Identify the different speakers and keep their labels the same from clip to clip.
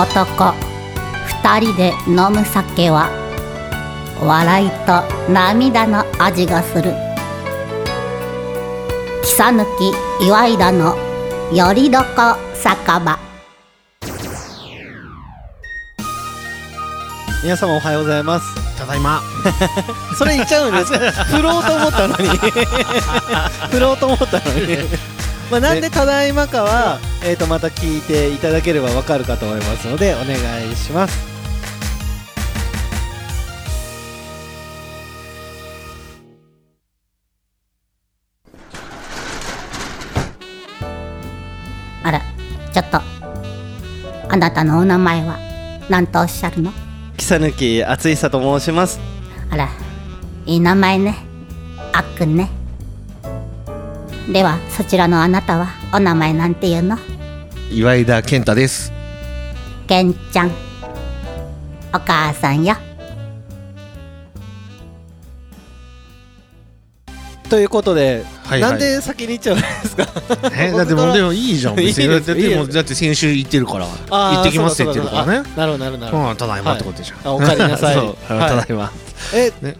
Speaker 1: 男。二人で飲む酒は笑いと涙の味がする。草抜き岩井田のよりどこ酒場。
Speaker 2: 皆様おはようございます。
Speaker 3: ただいま。
Speaker 2: それ言っちゃうんですか？振ろうと思ったのに。振ろうと思ったのにまあなんでただいまかは、えー、とまた聞いていただければわかるかと思いますのでお願いします。
Speaker 1: あらちょっとあなたのお名前は何とおっしゃるの？
Speaker 2: 草抜敦久と申します。
Speaker 1: あらいい名前ね。あっくんねではそちらのあなたはお名前なんていうの？
Speaker 3: 岩井田健太です。
Speaker 1: けんちゃん。お母さんよ。
Speaker 2: ということで、
Speaker 3: はいはい。
Speaker 2: なんで先に言っちゃうんですか？
Speaker 3: えだってもうでもいいじゃん。別に
Speaker 2: いいです
Speaker 3: だってもうだって先週行ってるから行ってきますって言ってるからね。
Speaker 2: なるほどなるほど。
Speaker 3: うんただいまってことじゃん
Speaker 2: あおかえりなさい。はい
Speaker 3: ただいま。
Speaker 2: え、
Speaker 3: ね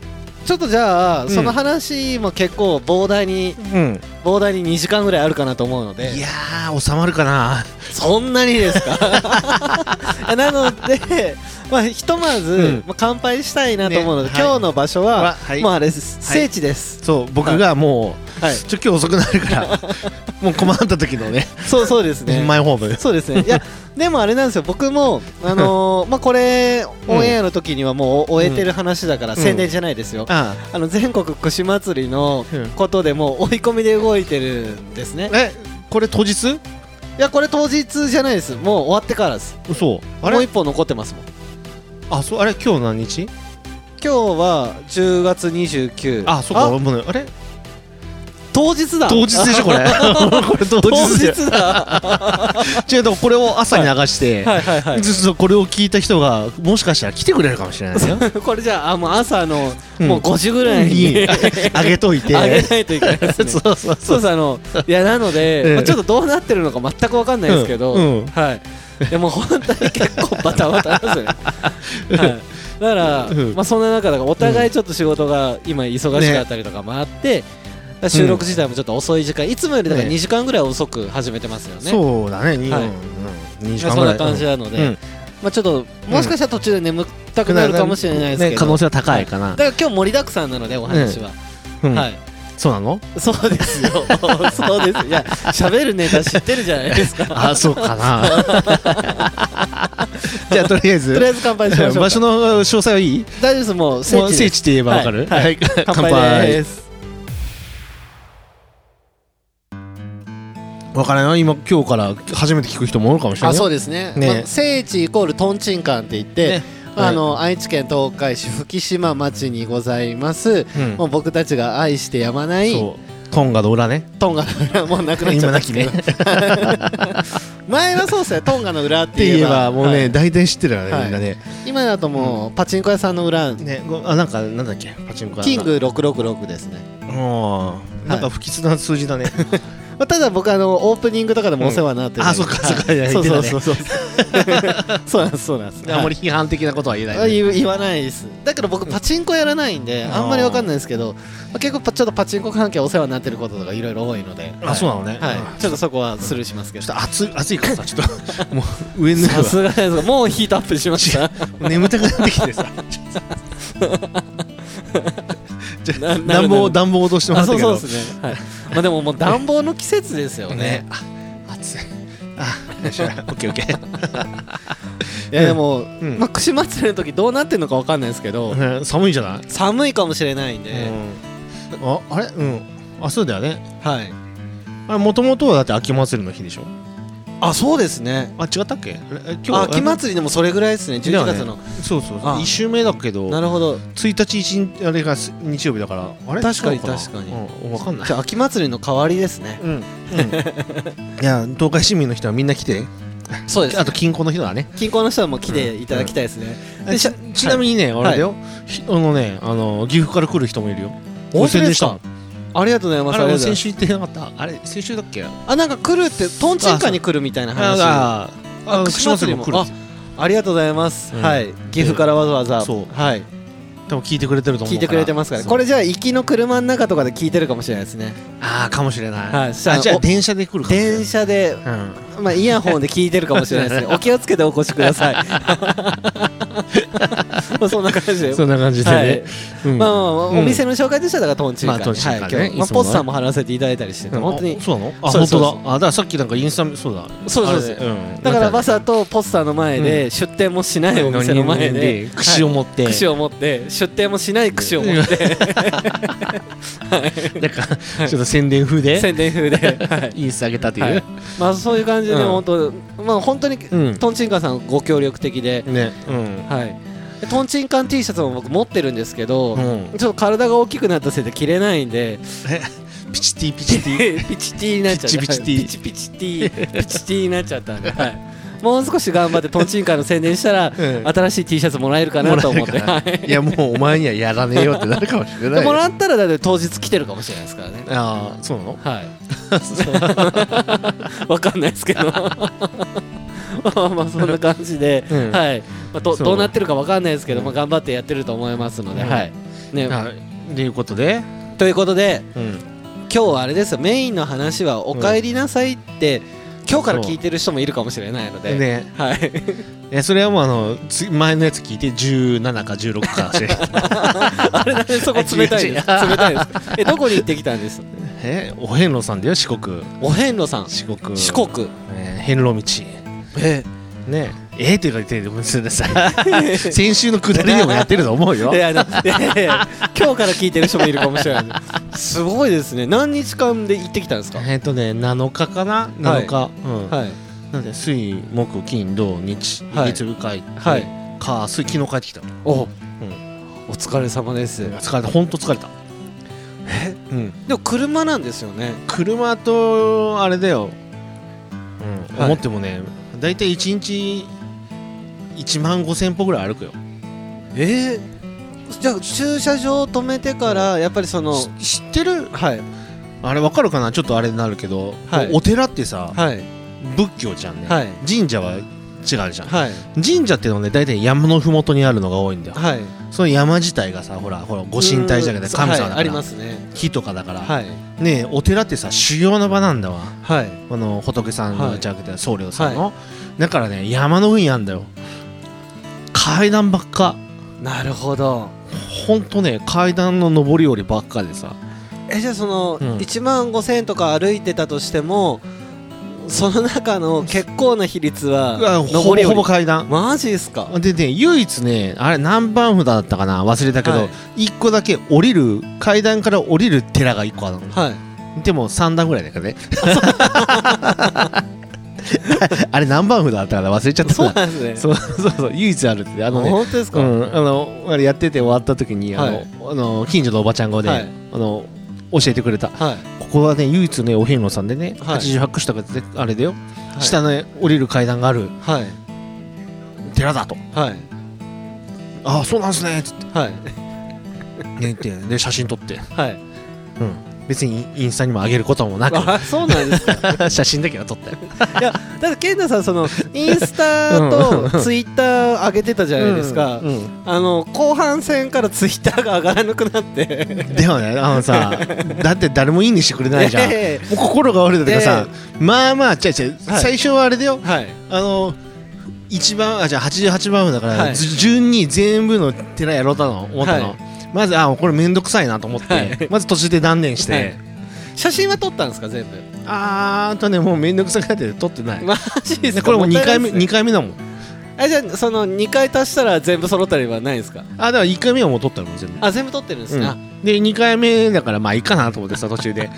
Speaker 2: ちょっとじゃあ、
Speaker 3: ん
Speaker 2: その話も結構膨大に
Speaker 3: うん。
Speaker 2: 膨大に2時間ぐらいあるかなと思うので。
Speaker 3: いやー収まるかな。
Speaker 2: そんなにですか？なので、まあ、ひとまず、
Speaker 3: うん。
Speaker 2: まあ、乾杯したいなと思うので、
Speaker 3: ねはい。
Speaker 2: 今日の場所は、
Speaker 3: ははい。
Speaker 2: もうあれです、聖地です、
Speaker 3: そう僕がもう
Speaker 2: はい、
Speaker 3: ちょ今日遅くなるから もう困った時のね
Speaker 2: そうそうですね。
Speaker 3: マイホーム
Speaker 2: そうですね。いやでもあれなんですよ。僕もあのーまあこれオンエアの時にはもう終えてる話だから、
Speaker 3: うん。
Speaker 2: 宣伝じゃないですよ、
Speaker 3: あ
Speaker 2: あの全国串祭りの
Speaker 3: うん。
Speaker 2: ことでもう追い込みで動いてるんですね。
Speaker 3: えこれ当日？
Speaker 2: いやこれ当日じゃないです。もう終わってからです。
Speaker 3: 嘘。あれ？
Speaker 2: もう一本残ってますもん。
Speaker 3: あそうあれ今日何日？
Speaker 2: 今日は10月29
Speaker 3: あそうかあれ？
Speaker 2: 当日だ。
Speaker 3: 当日でしょこれ。これ当
Speaker 2: 当
Speaker 3: 日じゃ
Speaker 2: 日だ。
Speaker 3: 違うでもこれを朝に流して、
Speaker 2: はい。はいはい
Speaker 3: ずっとこれを聞いた人がもしかしたら来てくれるかもしれないよ。
Speaker 2: これじゃああもう朝の
Speaker 3: うん。
Speaker 2: もう5時ぐらいに
Speaker 3: にあげといて。
Speaker 2: あげないといけないですね。
Speaker 3: そうそう
Speaker 2: そ
Speaker 3: そうう
Speaker 2: ですあのいやなので、
Speaker 3: うん。
Speaker 2: まあちょっとどうなってるのか全く分かんないですけど、
Speaker 3: うん。うん。
Speaker 2: はい。でも本当に結構バタバタですよね、はい、だから、
Speaker 3: うん。
Speaker 2: まあ、そんな中だからお互いちょっと仕事が今忙しかったりとかもあって、収録自体もちょっと遅い時間いつもよりだから
Speaker 3: ね
Speaker 2: 2時間ぐらい遅く始めてますよね。
Speaker 3: そうだね2、
Speaker 2: はい。
Speaker 3: うん、2時
Speaker 2: まあそんな
Speaker 3: 間ぐらい
Speaker 2: 感じなので、
Speaker 3: うん。
Speaker 2: まあ、ちょっともしかしたら途中で眠たくなるかもしれないですけど、
Speaker 3: ね可能性は高いかな、
Speaker 2: だから今日盛りだくさんなのでお話は、
Speaker 3: うん。
Speaker 2: はい。
Speaker 3: そうなの？
Speaker 2: そうですよ。そうです。いや喋るネタ知ってるじゃないですか。
Speaker 3: あそうかな。じゃあとりあえず。
Speaker 2: とりあえず乾杯しましょうか。
Speaker 3: 場所の詳細はいい？
Speaker 2: 大丈夫です。もう聖地
Speaker 3: って言えばわかる？
Speaker 2: はい。はい。乾杯です
Speaker 3: わからない今今日から初めて聞く人もおるかもしれない
Speaker 2: あそう
Speaker 3: で
Speaker 2: ですね。
Speaker 3: ね。
Speaker 2: まあ聖地イコールトンチンカンって言って、
Speaker 3: ね。
Speaker 2: あの愛知県東海市吹島町にございます、
Speaker 3: うん。
Speaker 2: もう僕たちが愛してやまない
Speaker 3: トンガの裏ね。
Speaker 2: トンガの裏もうなくなっちゃった。んですけど前はそうっすね。トンガの裏っ
Speaker 3: ってて言え
Speaker 2: ば
Speaker 3: ばもうね
Speaker 2: はい。
Speaker 3: 大体知ってるよね
Speaker 2: はい。
Speaker 3: みんなね。
Speaker 2: 今だともうパチンコ屋さんの裏。
Speaker 3: ねごあなんかなんだっけ？パチンコ屋
Speaker 2: キング666ですね。
Speaker 3: うんなんか不吉な数字だね
Speaker 2: まあ、ただ僕あのオープニングとかでもお世話になってるんで。
Speaker 3: あそっかそっか。いや
Speaker 2: そうそうそう。そう そうなんですそうなんです。
Speaker 3: あんまり批判的なことは言えない。
Speaker 2: あ言言わないです。だけど僕パチンコやらないんで
Speaker 3: うん。
Speaker 2: あんまりわかんないですけど、まあ、結構パちょっとパチンコ関係お世話になってることとかいろいろ多いので。
Speaker 3: あそうなのね。
Speaker 2: はい。
Speaker 3: うん。
Speaker 2: ちょっとそこはスルーしますけど。
Speaker 3: ちょっと暑い暑いからさちょっと もう上に
Speaker 2: さすがです。がもうヒートアップしました。
Speaker 3: 眠たくなってきてさ暖房暖房落としてもら
Speaker 2: あそうそうですね、はい、まあでももう暖房の季節ですよね。
Speaker 3: ね あ暑い。あよしオッケーオッケ
Speaker 2: いやでも、
Speaker 3: ん。
Speaker 2: まあ、串祭りの時どうなってるのかわかんないですけど、
Speaker 3: 寒いんじゃない？
Speaker 2: 寒いかもしれないんで、
Speaker 3: うん。ああれ？うん。あそうだよね。
Speaker 2: はい。
Speaker 3: あれもともとはだって秋祭りの日でしょ？
Speaker 2: あそうですね。
Speaker 3: あ違ったっけ？え
Speaker 2: あ秋祭りでもそれぐらいですね。11月の、
Speaker 3: そうそう
Speaker 2: あ。
Speaker 3: 1週目だけど
Speaker 2: なるほど。
Speaker 3: 1日一日あれがす日曜日だからあれ？
Speaker 2: 確かに確かに。
Speaker 3: うん、分かんない。
Speaker 2: 秋祭りの代わりですね。
Speaker 3: うん、うん、いや東海市民の人はみんな来て。
Speaker 2: そうです。
Speaker 3: あと近郊の人だね。
Speaker 2: 近郊の人はもう来ていただきたいですね、でしゃ
Speaker 3: ちちなみにね、あれだよ、ひあのねあの岐阜から来る人もいるよ。
Speaker 2: 本当で
Speaker 3: し
Speaker 2: ありがとうございます。
Speaker 3: あれ先週言ってなかった？あれ先週だっけ？
Speaker 2: あなんか来るってトンチンカンに来るみたいな話。
Speaker 3: ああ
Speaker 2: りも。
Speaker 3: 串祭りも来る
Speaker 2: ありがとうございます、
Speaker 3: うん。
Speaker 2: はい。岐阜からわざわざ。
Speaker 3: そう。
Speaker 2: はい。
Speaker 3: 多分聞いてくれてると思う
Speaker 2: 聞いてくれてますから。これじゃあ行きの車の中とかで聞いてるかもしれないですね。
Speaker 3: ああかもしれない、
Speaker 2: はい。
Speaker 3: じゃあ
Speaker 2: お
Speaker 3: 電車で来るかも
Speaker 2: 電車で
Speaker 3: うん。
Speaker 2: まあイヤホンで聞いてるかもしれないですね。お気をつけてお越しくださいまあそんな感じで。
Speaker 3: そんな感じでね、
Speaker 2: まあお店の紹介としてはだからトンチンカン
Speaker 3: まあトンチンカンね。
Speaker 2: はい。今日まあポスターも貼らせていただいたりして本当に。
Speaker 3: あそうなの？あ本当だ。あだからさっきなんかインスタそうだ。
Speaker 2: そうそうです。
Speaker 3: あれうん。
Speaker 2: だからバ
Speaker 3: ま
Speaker 2: サとポスターの前で出店もしないお店の前で
Speaker 3: 串を持って、
Speaker 2: 串を持って出店もしない串を持って。
Speaker 3: なんかちょっと宣伝風で。
Speaker 2: 宣伝風で。はい。
Speaker 3: インスタ上げたっていう、
Speaker 2: はい。まあそういう感じで本当まあ本当に
Speaker 3: うん。
Speaker 2: トンチンカンさんご協力的で。
Speaker 3: ね。うん。
Speaker 2: はい。でトンチンカン T シャツも僕持ってるんですけど
Speaker 3: うん。
Speaker 2: ちょっと体が大きくなったせいで着れないんで。
Speaker 3: ピチティピチティ？
Speaker 2: ピチティになっちゃった。
Speaker 3: ピチピチティ。
Speaker 2: ピチピチティ。ピチティになっちゃったんで、はい、もう少し頑張ってトンチンカンの宣伝したら
Speaker 3: うん
Speaker 2: 新しい T シャツもらえるかなと思って。い。
Speaker 3: い。やもうお前にはやらねえよってなるかもしれない。
Speaker 2: でもらったらだって当日来てるかもしれないですからね。
Speaker 3: ああそうなの？
Speaker 2: はい。わかんないですけど。まあまあそんな感じで、
Speaker 3: うん。
Speaker 2: はい、まあ、どどうなってるかわかんないですけど、
Speaker 3: うん。
Speaker 2: まあ、頑張ってやってると思いますので、
Speaker 3: うん。
Speaker 2: はい。ね。
Speaker 3: はい。ということで、
Speaker 2: ということで
Speaker 3: うん、
Speaker 2: 今日はあれですよ。メインの話は「おかえりなさい」って、今日から聞いてる人もいるかもしれないので、
Speaker 3: ね。
Speaker 2: はい、
Speaker 3: いやそれはもうあのつ前のやつ聞いて17か16かしれ
Speaker 2: あれそこ冷たい冷たいですか？えどこに行ってきたんです？
Speaker 3: えお遍路さんだよ四国。
Speaker 2: お遍路さん。
Speaker 3: 四国。
Speaker 2: 四国。
Speaker 3: ね遍路道。
Speaker 2: え
Speaker 3: ね。ええって言ってごめんなさい。先週のくだりでもやってると思うよ。
Speaker 2: いやあのいやいや今日から聞いてる人もいるかもしれない。すごいですね。何日間で行ってきたんですか？
Speaker 3: えっとね7日かな？7日、うん。
Speaker 2: はい。
Speaker 3: なんで水木金土日
Speaker 2: はい。
Speaker 3: 月部会
Speaker 2: はい。
Speaker 3: か水昨日帰ってきた。
Speaker 2: お、
Speaker 3: ん。
Speaker 2: お疲れ様です。
Speaker 3: 疲れた本当疲れた。
Speaker 2: え？
Speaker 3: うん。
Speaker 2: でも車なんですよね。
Speaker 3: 車とあれだよ、うん。
Speaker 2: はい。
Speaker 3: 思ってもね大体1日1万5000歩ぐらい歩くよ。
Speaker 2: えー、じゃあ駐車場止めてからやっぱりその
Speaker 3: し知ってる？
Speaker 2: はい。
Speaker 3: あれわかるかな？ちょっとあれになるけど、
Speaker 2: はい。
Speaker 3: お寺ってさ
Speaker 2: はい。
Speaker 3: 仏教じゃんね、
Speaker 2: はい。
Speaker 3: 神社は違うじゃん、
Speaker 2: はい。
Speaker 3: 神社っていうのはね大体山のふもとにあるのが多いんだよ。
Speaker 2: はい。
Speaker 3: その山自体がさほらほらご神体じゃなくて神様だから、
Speaker 2: はいありますね。
Speaker 3: 木とかだから、
Speaker 2: はい。
Speaker 3: ねえお寺ってさ修行の場なんだわ。
Speaker 2: はい。
Speaker 3: あの仏さんの、
Speaker 2: はい
Speaker 3: じゃなくて僧侶さんの、だからね山の上にあんだよ。階段ばっか。
Speaker 2: なるほど。
Speaker 3: ほんとね階段の上り下りばっかでさ。
Speaker 2: えじゃあその、
Speaker 3: うん。
Speaker 2: 1万5000円とか歩いてたとしてもその中の結構な比率は
Speaker 3: ほぼほぼ階段。
Speaker 2: マジですか？
Speaker 3: でね唯一ねあれ何番札だったかな？忘れたけど、
Speaker 2: はい。
Speaker 3: 一個だけ降りる階段から降りる寺が一個あるの
Speaker 2: はい。
Speaker 3: でも3段ぐらいだからね。あれ何番札だったかな？忘れちゃった
Speaker 2: そうなんですね。
Speaker 3: そうそうそう唯一あるって。あのね
Speaker 2: 本当ですか、
Speaker 3: うん、あのあれやってて終わった時にあの、
Speaker 2: はい。
Speaker 3: あの近所のおばちゃんがね、
Speaker 2: はい。
Speaker 3: あの教えてくれた。
Speaker 2: はい
Speaker 3: ここはね唯一ねお遍路さんでね、
Speaker 2: はい。
Speaker 3: 88区とかであれだよ、
Speaker 2: はい。
Speaker 3: 下の降りる階段がある。
Speaker 2: はい。
Speaker 3: 寺だと。
Speaker 2: はい。
Speaker 3: ああそうなんすねっつって。
Speaker 2: はい。
Speaker 3: ね言ってで写真撮って、
Speaker 2: はい。
Speaker 3: うん、別にインスタにも上げることもな
Speaker 2: あそうなんですか
Speaker 3: く 写真だけは撮ったよ
Speaker 2: だって健太さんそのインスタとツイッター上げてたじゃないですか、
Speaker 3: うんうん。
Speaker 2: あの後半戦からツイッターが上がらなくなって。
Speaker 3: でもねあのさ だって誰もいいにしてくれないじゃん、
Speaker 2: え
Speaker 3: もう心が折れたとかさ、まあまあ違う違う、
Speaker 2: はい。
Speaker 3: 最初はあれだよ。
Speaker 2: えはい。
Speaker 3: あの一番あじゃあ88番目だから、
Speaker 2: はい。
Speaker 3: ず順に全部の寺やろうとの思ったの、
Speaker 2: はい
Speaker 3: まずあこれめんどくさいなと思って、
Speaker 2: はい。
Speaker 3: まず途中で断念して、
Speaker 2: はい。写真は撮ったんですか全部？
Speaker 3: あーあとねもうめんどくさくなって撮ってない、
Speaker 2: マジですか？
Speaker 3: でこれもう2回目
Speaker 2: もったいないですね。
Speaker 3: 二回目だもん。
Speaker 2: あじゃあその2回足したら全部揃ったりはないですか？
Speaker 3: あだから1回目はもう撮ったの全部。
Speaker 2: あ全部撮ってるんですね、あ
Speaker 3: で2回目だからまあいいかなと思ってさ途中で、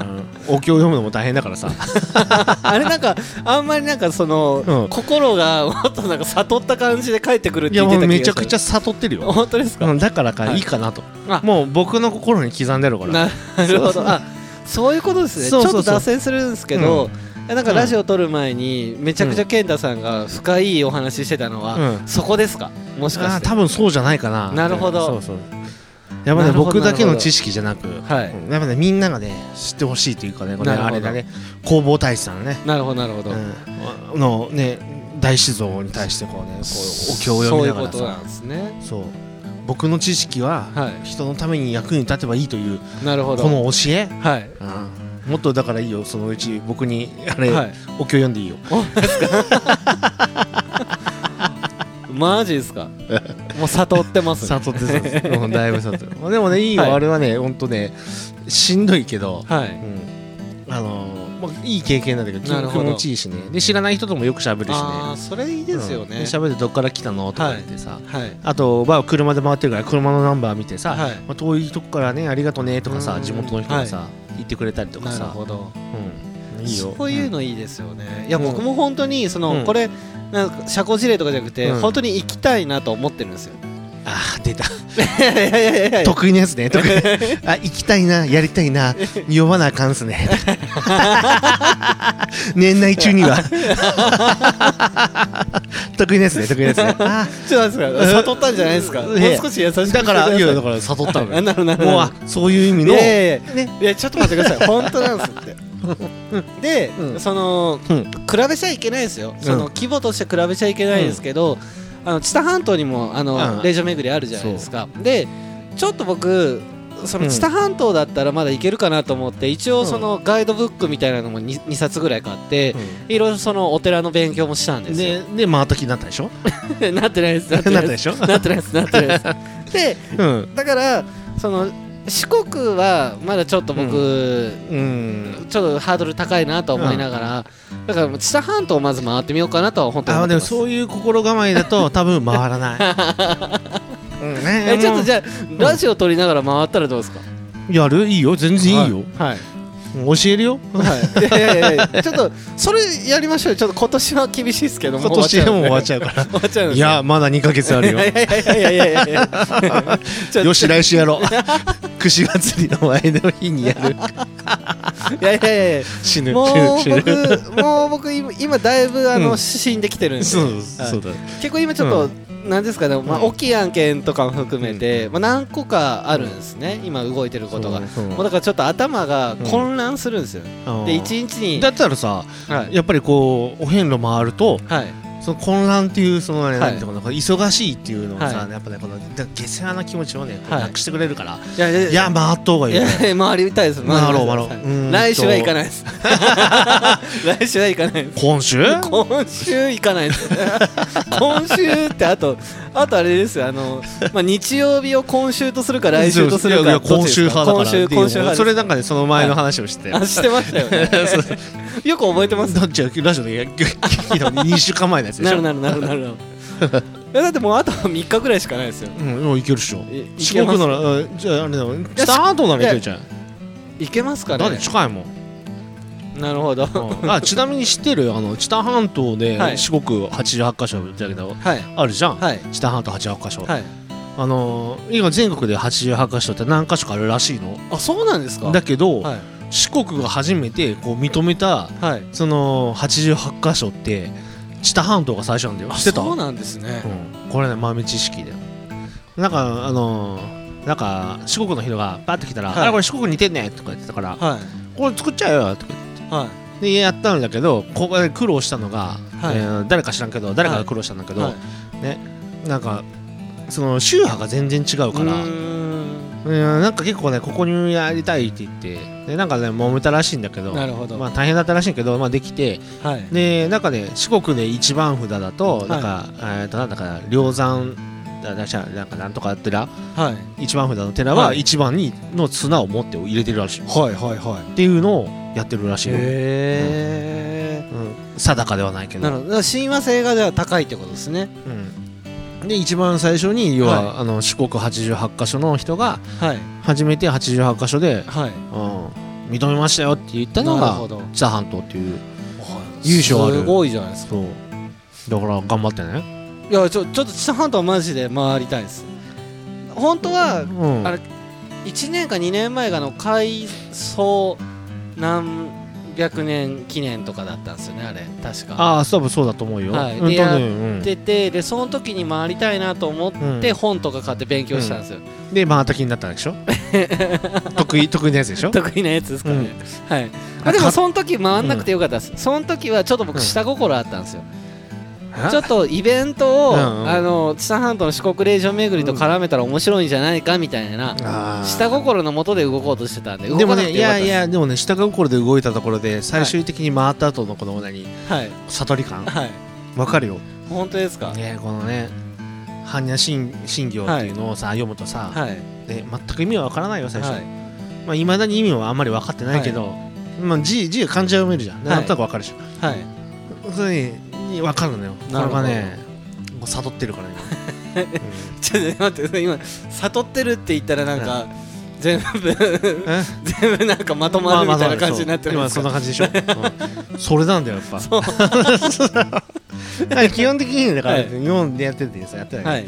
Speaker 3: うん、お経を読むのも大変だからさ。
Speaker 2: あれなんかあんまりなんかその、
Speaker 3: うん。
Speaker 2: 心がもっとなんか悟った感じで帰ってくるって言ってた
Speaker 3: めちゃくち
Speaker 2: ゃ
Speaker 3: ゃ悟ってるよ、
Speaker 2: 本当ですか、
Speaker 3: うん、だからか
Speaker 2: はい。
Speaker 3: いいかなと、
Speaker 2: あ。
Speaker 3: もう僕の心に刻んでるから。
Speaker 2: なるほど。あそういうことですね。ちょっと脱線するんですけど、えなんかラジオ撮る前にめちゃくちゃ健太さんが深いお話ししてたのは、
Speaker 3: うん。
Speaker 2: そこですか？もしかして。
Speaker 3: 多分そうじゃないかな。
Speaker 2: なるほど。
Speaker 3: そうそうやっぱね僕だけの知識じゃなく
Speaker 2: はい。
Speaker 3: うんやっぱねみんながね知ってほしいというかねこれあれだね。弘法大師さんね。
Speaker 2: なるほどなるほど、
Speaker 3: うん。のね大酒造に対してこうねこうお経を読みながらさ。
Speaker 2: そういうことなんですね。
Speaker 3: そう。僕の知識は
Speaker 2: は
Speaker 3: 人のために役に立てばいいという
Speaker 2: いなるほど。
Speaker 3: この教え、
Speaker 2: はい。
Speaker 3: うん、もっとだからいいよそのうち僕にあれ、
Speaker 2: はい。
Speaker 3: お経読んでいいよ
Speaker 2: マジですか？もう悟ってますね。
Speaker 3: 悟ってそううんだいぶ悟ってでもねい。いよ、
Speaker 2: はい
Speaker 3: あれはねほんとねしんどいけど、
Speaker 2: はい。
Speaker 3: うん、あのーまあ、いい経験なんだけど気持ちいいしね。で知らない人ともよく喋るしね。
Speaker 2: ああそれいいですよね。
Speaker 3: うん。ってどっから来たのとか言ってさ、
Speaker 2: はい。
Speaker 3: あと、まあ、車で回ってるから車のナンバー見てさ、
Speaker 2: はい。
Speaker 3: まあ、遠いとこからねありがとねとかさ
Speaker 2: うん。
Speaker 3: 地元の人がさ、言ってくれたりとか
Speaker 2: なる
Speaker 3: さ、
Speaker 2: ほど。
Speaker 3: うん、いいよ。
Speaker 2: そういうのいいですよね。いや
Speaker 3: うん
Speaker 2: 僕も本当にその
Speaker 3: うん。
Speaker 2: これなんか社交辞令とかじゃなくて
Speaker 3: うん。
Speaker 2: 本当に行きたいなと思ってるんですよ。
Speaker 3: ああ出た。得意なやつね得意。あ行きたいなやりたいな呼ばなあかんっすね。年内中には。得意なやつね得意なやつね。あ
Speaker 2: ちょっと待ってください。悟ったんじゃないですか？もう
Speaker 3: ええ
Speaker 2: 少し優しく
Speaker 3: だからいやだ
Speaker 2: か
Speaker 3: から悟ったの
Speaker 2: あ
Speaker 3: よもうあそういう意味のね。
Speaker 2: いやちょっと待ってください。本当なんですってで、
Speaker 3: うん。
Speaker 2: その、
Speaker 3: うん。
Speaker 2: 比べちゃいけないですよ、その規模として比べちゃいけないですけど、あの知多半島にもあの、
Speaker 3: うん。
Speaker 2: 霊場巡りあるじゃないですか。でちょっと僕その知多半島だったらまだ行けるかなと思って一応そのガイドブックみたいなのも 2, 2冊ぐらい買って、いろいろそのお寺の勉強もしたんですよ。
Speaker 3: でで回った気になったでしょ？
Speaker 2: なってないですなって
Speaker 3: な
Speaker 2: ないで
Speaker 3: す
Speaker 2: なってないですなってないです。で
Speaker 3: うん。
Speaker 2: だからその四国はまだちょっと僕、
Speaker 3: うん。
Speaker 2: ちょっとハードル高いなと思いながら、だから知多半島をまず回ってみようかなとは本当に思
Speaker 3: あでもそういう心構えだと 多分回らない。うんね。
Speaker 2: えちょっとじ
Speaker 3: ゃ
Speaker 2: ゃあ、ラジオ撮りながら回ったらどうですか？
Speaker 3: やる？いいよ。全然いいよ。
Speaker 2: はい
Speaker 3: 教えるよ。
Speaker 2: はい、いやいやいやちょっとそれやりましょうよ。ちょっと今年は厳しいですけど
Speaker 3: 今年でも終わっち
Speaker 2: ゃ
Speaker 3: ゃうから。
Speaker 2: う終わっちゃうんで
Speaker 3: いやまだ2ヶ月あるよ。
Speaker 2: いやいやいやいやいや
Speaker 3: よし来週やろう。串祭りの前の日にやる。
Speaker 2: いやいやいやい
Speaker 3: 死ぬ。
Speaker 2: やもう僕もう僕今今だいぶあの、
Speaker 3: うん。
Speaker 2: 死んできてるんで。
Speaker 3: そう
Speaker 2: はい。
Speaker 3: そうだ。
Speaker 2: 結構今ちょっと、なんですかね、まあ、
Speaker 3: うん
Speaker 2: 大きい案件とかも含めて、まあ、何個かあるんですね、今動いてることが。もうだからちょっと頭が混乱するんですよ。で、一日に。
Speaker 3: だったらさ
Speaker 2: はい。
Speaker 3: やっぱりこうお遍路回ると
Speaker 2: はい。
Speaker 3: その混乱っていうそのね、
Speaker 2: はい
Speaker 3: 忙しいっていうのをさ、
Speaker 2: はい
Speaker 3: やっぱねこのだ下世話な気持ちをね、
Speaker 2: はい
Speaker 3: なくしてくれるから
Speaker 2: いやいや
Speaker 3: いや回った方がいいよ
Speaker 2: いや回りたいです。
Speaker 3: 回ろう回ろう
Speaker 2: 来週は行かないです。来週は行かないです。
Speaker 3: 今週？
Speaker 2: 今週行かないです。今週ってあと、あとあれですよ、あの、まあ、日曜日を今週とするか来週とするか。
Speaker 3: 今週派だから
Speaker 2: 今週、今週派
Speaker 3: そ。れなんかねその前の話をして、
Speaker 2: あ、してましたよね。よく覚えてます。
Speaker 3: どっちがラジオで聞いたの2週間前のやつでしょ
Speaker 2: なるなるなるなる。えだってもうあと3日ぐらいしかないですよ。
Speaker 3: うんもういけるっしょ
Speaker 2: い
Speaker 3: 四国ならうんじゃああれだよスタートならいけるじゃん
Speaker 2: いけますか
Speaker 3: だっ
Speaker 2: ね
Speaker 3: て近いもん
Speaker 2: なるほど。
Speaker 3: うんあちなみに知ってる？あの知多半島で
Speaker 2: はい
Speaker 3: 四国88カ所だけど
Speaker 2: はい。
Speaker 3: あるじゃん
Speaker 2: はい。
Speaker 3: 知多半島88カ所
Speaker 2: はい。
Speaker 3: あのー今全国で88カ所って何カ所かあるらしいの
Speaker 2: あ、そうなんですか？
Speaker 3: だけど
Speaker 2: はい。
Speaker 3: 四国が初めてこう認めた
Speaker 2: はい。
Speaker 3: その88カ所って知多半島が最初なんだよ。
Speaker 2: あ
Speaker 3: 知ってた？
Speaker 2: そうなんですね。
Speaker 3: うん、これね豆知識だよ。なんかあのーなんか四国の人がパッと来たら「
Speaker 2: はい。
Speaker 3: あれこれ四国似てんね」とか言ってたから
Speaker 2: は「
Speaker 3: これ作っちゃえよ」とか言って
Speaker 2: い。はい。
Speaker 3: でやったんだけどここで苦労したのが、
Speaker 2: はい。
Speaker 3: えー誰か知らんけど誰かが苦労したんだけど、
Speaker 2: はい。
Speaker 3: なんかその宗派が全然違うから
Speaker 2: うーん
Speaker 3: うんなんか結構ねここにやりたいって言ってでなんかね揉めたらしいんだけど
Speaker 2: なるほど。
Speaker 3: まあ大変だったらしいけど、まあ、できて
Speaker 2: はい。
Speaker 3: でなんかね四国で一番札だと
Speaker 2: い
Speaker 3: なんか、えーとなんだか梁山だだしゃなんかなんとか寺
Speaker 2: はい。
Speaker 3: 一番札の寺は
Speaker 2: はい
Speaker 3: 一番にの綱を持って入れてるらしいっ
Speaker 2: はいはいは
Speaker 3: ていうのをやってるらしい
Speaker 2: い。
Speaker 3: よ、
Speaker 2: へ
Speaker 3: うん、定かではないけ
Speaker 2: え。
Speaker 3: ど
Speaker 2: なるほど。親和性がじゃあ高いってことですね。
Speaker 3: うん、で一番最初に要は、
Speaker 2: は
Speaker 3: あの四国88カ所の人が
Speaker 2: はい。
Speaker 3: 初めて88カ所で、
Speaker 2: はい。
Speaker 3: うん、認めましたよって言ったのが。知多半島っていう優勝ある
Speaker 2: すごいじゃないですか。
Speaker 3: そうだから頑張ってね
Speaker 2: いや、ちょ、ちょっと知多半島マジで回りたいです。本当は、
Speaker 3: うん
Speaker 2: あれ1年か2年前があの改装何百年記念とかだったんですよねあれ。確か。
Speaker 3: ああ多分そうだと思うよ、
Speaker 2: はい。でや
Speaker 3: うん
Speaker 2: 出てでその時に回りたいなと思って
Speaker 3: うん。
Speaker 2: 本とか買って勉強したんですよ、
Speaker 3: で回った気になったでしょ？得意得意なやつでしょ？
Speaker 2: 得意なやつですかね、はい。
Speaker 3: あ
Speaker 2: でもその時回んなくてよかったです、その時はちょっと僕
Speaker 3: うん。
Speaker 2: 下心あったんですよ、ちょっとイベントを、
Speaker 3: うんうん。
Speaker 2: あの知多半島の四国霊場巡りと絡めたら面白いんじゃないかみたいな、
Speaker 3: あー。
Speaker 2: 下心のもとで動こうとしてたんで動
Speaker 3: でもねいやいやでもね下心で動いたところで最終的に回った後のこの何
Speaker 2: はい。
Speaker 3: 悟り感。
Speaker 2: はい。
Speaker 3: わかるよ。
Speaker 2: 本当ですか？
Speaker 3: ねこのね般若心心経っていうのをさ、読むとさ、
Speaker 2: はい。
Speaker 3: ね、全く意味はわからないよ最初、
Speaker 2: はい。
Speaker 3: まあ、未だに意味はあんまり分かってないけど、まあ、字字が漢字は読めるじゃん、
Speaker 2: はい。
Speaker 3: なんとなく分かるでしょ。
Speaker 2: はい。
Speaker 3: それに分かるのよ。これ
Speaker 2: なるほど。
Speaker 3: がねもう悟ってるから今、
Speaker 2: ちょっと待って今悟ってるって言ったらなんか、全部
Speaker 3: え？
Speaker 2: 全部なんかまとまるみたいな感じになってるん
Speaker 3: 今
Speaker 2: ですか
Speaker 3: そんな感じでしょ、うん。それなんだよやっぱ。だから基本的にだから、
Speaker 2: はい。
Speaker 3: 日本でやっててさやってない、
Speaker 2: はい。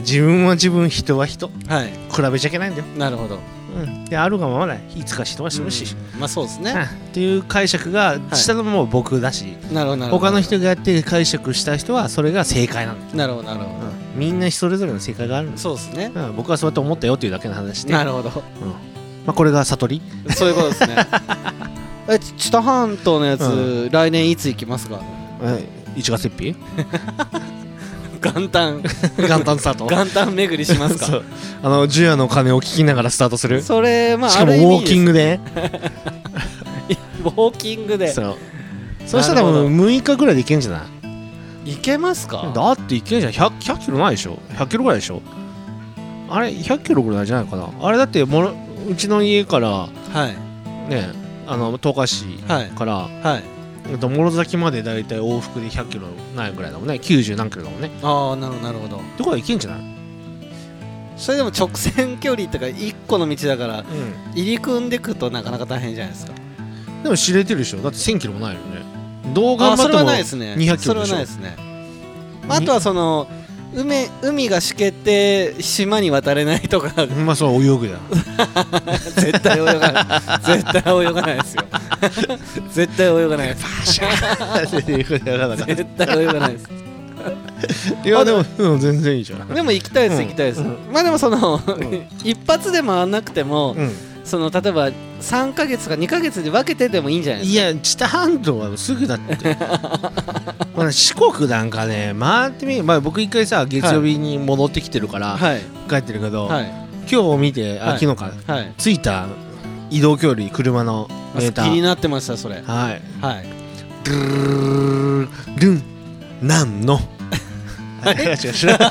Speaker 3: 自分は自分人は人。
Speaker 2: はい。
Speaker 3: 比べちゃいけないんだよ、
Speaker 2: なるほど
Speaker 3: うん、であるがままだ。いつか人は死ぬし、
Speaker 2: うん。まあそうです
Speaker 3: うん。
Speaker 2: ね
Speaker 3: っていう解釈がしたのも僕だし、
Speaker 2: なるほどなるほど。
Speaker 3: 他の人がやって解釈した人はそれが正解なんだ。よ、
Speaker 2: なるほどなるほど、
Speaker 3: うん、みんなそれぞれの正解があるんです、
Speaker 2: そうですね。
Speaker 3: うん、僕はそうやって思ったよっていうだけの話で、
Speaker 2: なるほど。
Speaker 3: まあ、これが悟り。
Speaker 2: そういうことですね。えち知多半島のやつ、
Speaker 3: う
Speaker 2: 来年いつ行きますか？
Speaker 3: はい1月1日？
Speaker 2: 元旦。
Speaker 3: 元旦スタート？
Speaker 2: 元旦巡りしますか？
Speaker 3: あのジュヤの鐘を聞きながらスタートする。
Speaker 2: それまあ
Speaker 3: しかもウォーキングで？
Speaker 2: ウォーキングで。
Speaker 3: そう。そしたらもう
Speaker 2: なるほ
Speaker 3: 6日ぐらいでいけんじゃない？
Speaker 2: 行けますか？
Speaker 3: だっていけんじゃん。100, 100キロないでしょ？100キロぐらいでしょ？あれ100キロぐらいじゃないかな？あれだってもろうちの家から
Speaker 2: はい。
Speaker 3: ねあの東海市
Speaker 2: はい
Speaker 3: から、
Speaker 2: はい。
Speaker 3: えっと諸崎までだいたい往復で100キロないぐらいだもんね。90何キロだもんね。
Speaker 2: ああなるほどなるほど。
Speaker 3: ってことはいけんじゃない？
Speaker 2: それでも直線距離とか1個の道だから
Speaker 3: う
Speaker 2: 入り組んでくとなかなか大変じゃないですか。
Speaker 3: んでも知れてるでしょ？だって1000キロもないよね。どう
Speaker 2: あそれはないですね。
Speaker 3: 200キロでしょ？
Speaker 2: それはないですね。あとはその海海がしけて島に渡れないとか。
Speaker 3: まあそう泳ぐだ
Speaker 2: 絶対泳がない。絶対泳がないですよ。絶対泳がないです。絶対泳がないです。
Speaker 3: いやでも、うん、全然いいじゃん。
Speaker 2: でも行きたいです
Speaker 3: うん。
Speaker 2: 行きたいです、
Speaker 3: うん。
Speaker 2: まあでもその、
Speaker 3: ん。
Speaker 2: 一発で回らなくても、
Speaker 3: うん
Speaker 2: その例えば3か月か2か月で分けてでもいいんじゃないですか？
Speaker 3: いや知多半島はすぐだって。まあ四国なんかね回ってみまあ僕一回さ月曜日に戻ってきてるから、
Speaker 2: はい。
Speaker 3: 帰ってるけど、
Speaker 2: はい。
Speaker 3: 今日見てあ、
Speaker 2: はい。
Speaker 3: 昨日か
Speaker 2: はい。
Speaker 3: 着いた移動距離車のメーター。
Speaker 2: 気になってましたそれ。
Speaker 3: はい。
Speaker 2: はい。
Speaker 3: ドゥルンなんのあ違う知らん
Speaker 2: あ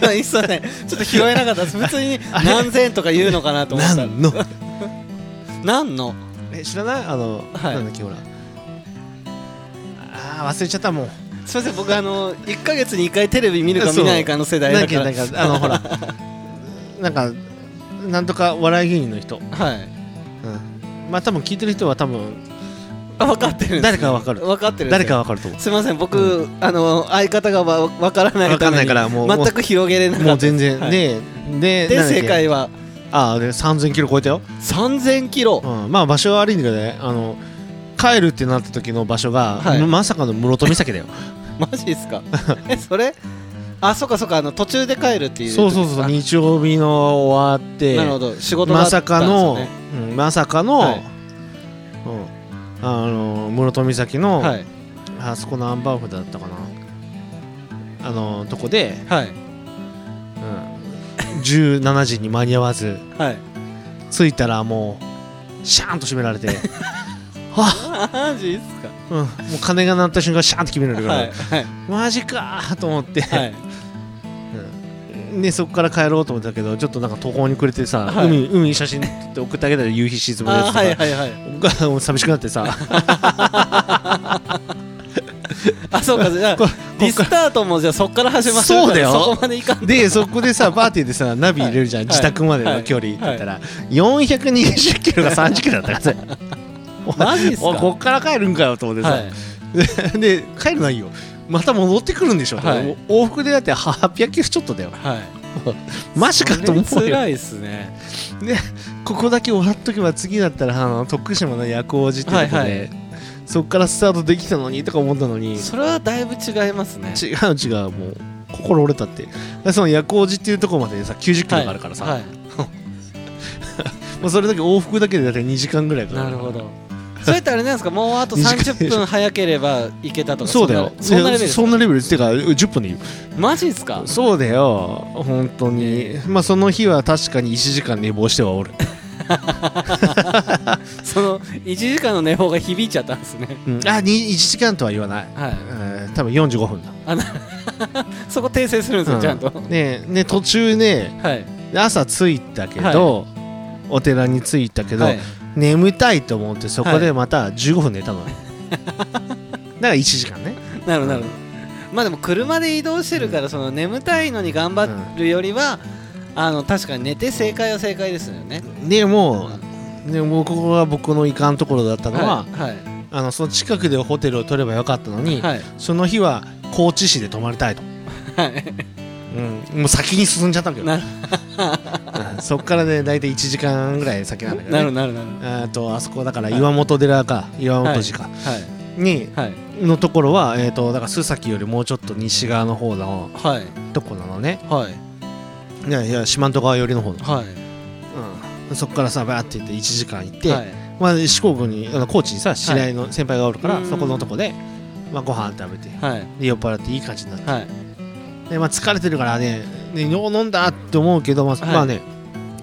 Speaker 2: 今いっそねちょっと拾えなかったです普通に何千とか言うのかなと思ったら
Speaker 3: なんの
Speaker 2: 何の
Speaker 3: え知らないあの、
Speaker 2: はい
Speaker 3: なんだっけほらあー忘れ？ちゃったもん
Speaker 2: すいません僕あの1か月に1回テレビ見るか見ないかの世代
Speaker 3: なんだ
Speaker 2: か
Speaker 3: なんかあのほらなんかなんとか笑い芸人の人
Speaker 2: はい、うん、
Speaker 3: まあ多分聞いてる人は多分
Speaker 2: 分かってる
Speaker 3: 誰かわかる。
Speaker 2: 分かってる
Speaker 3: 誰かわかると思
Speaker 2: すいません僕、あの相方がわ分からな
Speaker 3: うわかんないからもう
Speaker 2: 全く広げれなかった。
Speaker 3: もう全然、
Speaker 2: はい。
Speaker 3: でで
Speaker 2: 正解は？
Speaker 3: ああで3000キロ超えたよ、
Speaker 2: 3000キロ。
Speaker 3: うん、まあ場所は悪いんだけどね。あの帰るってなった時の場所が、
Speaker 2: はい。
Speaker 3: まさかの室戸岬だよ。
Speaker 2: マジですか？えそれ？あそっかそっかあの途中で帰るっていう
Speaker 3: そうそうそう
Speaker 2: あ。
Speaker 3: 日曜日の終わって
Speaker 2: なるほど。仕事
Speaker 3: まさかの、
Speaker 2: ね
Speaker 3: うん、まさかの、
Speaker 2: はい。
Speaker 3: うん、あの室戸岬の、
Speaker 2: はい。
Speaker 3: あそこのアンバーフだったかな。あのとこで、
Speaker 2: はい。
Speaker 3: うん、17時に間に合わず
Speaker 2: はい。
Speaker 3: 着いたらもうシャーンと閉められて。あ、
Speaker 2: マジっす
Speaker 3: うん、もう鐘が鳴った瞬間シャーンと決められるから、
Speaker 2: かはい。はい。
Speaker 3: マジかーと思って、
Speaker 2: はい
Speaker 3: うんでそこから帰ろうと思ったけどちょっとなんか途方に暮れてさ、
Speaker 2: はい。
Speaker 3: 海海に写真撮って送ってあげたら夕日沈むやつとか、
Speaker 2: あはいはいはい。
Speaker 3: 僕は寂しくなってさ。
Speaker 2: あそうかじゃあ
Speaker 3: こ
Speaker 2: リスタートもじゃあそっから始まる
Speaker 3: そうだよ。
Speaker 2: そこまでいかん
Speaker 3: でそこでさパーティーでさナビ入れるじゃん、
Speaker 2: はい
Speaker 3: 自宅までの距離って言ったら、420キロが30キロだったからさ
Speaker 2: マジっすか？
Speaker 3: こっから帰るんかよと思ってさ、
Speaker 2: はい。
Speaker 3: で帰るないよまた戻ってくるんでしょ、
Speaker 2: はい。
Speaker 3: 往復でだって800キロちょっとだよ。
Speaker 2: はい。
Speaker 3: マジかと思うよ。
Speaker 2: 辛いっすね。
Speaker 3: ここだけ終わっとけば次だったらあの徳島の夜光寺ってとこで、
Speaker 2: はいはい。
Speaker 3: そっからスタートできたのにとか思ったのに。違う
Speaker 2: それはだいぶ違いますね。
Speaker 3: 違うもう心折れたって。でその夜光寺っていうところまでさ90キロがあるからさ、
Speaker 2: はい。
Speaker 3: もうそれだけ往復だけでだって2時間ぐらいかかる。
Speaker 2: なるほどそれってあれなんですか？もうあと
Speaker 3: 二時間
Speaker 2: 30分早ければ行けたとか
Speaker 3: そうだよ。
Speaker 2: そんなレベル
Speaker 3: そんなレベルてか10分でいいよ
Speaker 2: マジですか？
Speaker 3: そうだよ。本当に。まあその日は確かに1時間寝坊してはおる、
Speaker 2: その1時間の寝坊が響いちゃったんですね。
Speaker 3: うん、あに1時間とは言わない、
Speaker 2: はい。
Speaker 3: えー多分45分だ。
Speaker 2: そこ訂正するんですよ、
Speaker 3: うん。
Speaker 2: ちゃんと。
Speaker 3: ねね途中ね
Speaker 2: はい。
Speaker 3: 朝着いたけど、お寺に着いたけど、
Speaker 2: はい
Speaker 3: 眠たいと思ってそこでまた15分寝たのね、だから1時間ね。
Speaker 2: なるほど。なるほどまあでも車で移動してるからその眠たいのに頑張るよりは、あの確かに寝て正解は正解ですよね。
Speaker 3: でもうでもここが僕のいかんところだったのは、
Speaker 2: はい。
Speaker 3: あのその近くでホテルを取ればよかったのに、
Speaker 2: はい。
Speaker 3: その日は高知市で泊まりたいと、
Speaker 2: はい
Speaker 3: うん、もう先に進んじゃったわけど
Speaker 2: なる。
Speaker 3: うん。そっからね大体1時間ぐらい先なんだけど、ね、
Speaker 2: なるなるなる。
Speaker 3: えーとあそこだから岩本寺か岩本寺か、
Speaker 2: はい。
Speaker 3: に
Speaker 2: はい。
Speaker 3: のところは、えー、とだから須崎よりもうちょっと西側の方の
Speaker 2: はい。
Speaker 3: とこなのね。
Speaker 2: はい。
Speaker 3: いやいや四万十川寄りの方の、
Speaker 2: はい。
Speaker 3: うん、そこからさバーって行って1時間行って、
Speaker 2: はい。
Speaker 3: まあ、四国にあの高知にさ知り合いの先輩がおるから、
Speaker 2: うん。
Speaker 3: そこのとこで、まあ、ご飯食べて
Speaker 2: はい。
Speaker 3: で酔っ払っていい感じになって。
Speaker 2: はい
Speaker 3: で、まあ、疲れてるからねねよう飲んだって思うけど、まあ
Speaker 2: はい。
Speaker 3: まあね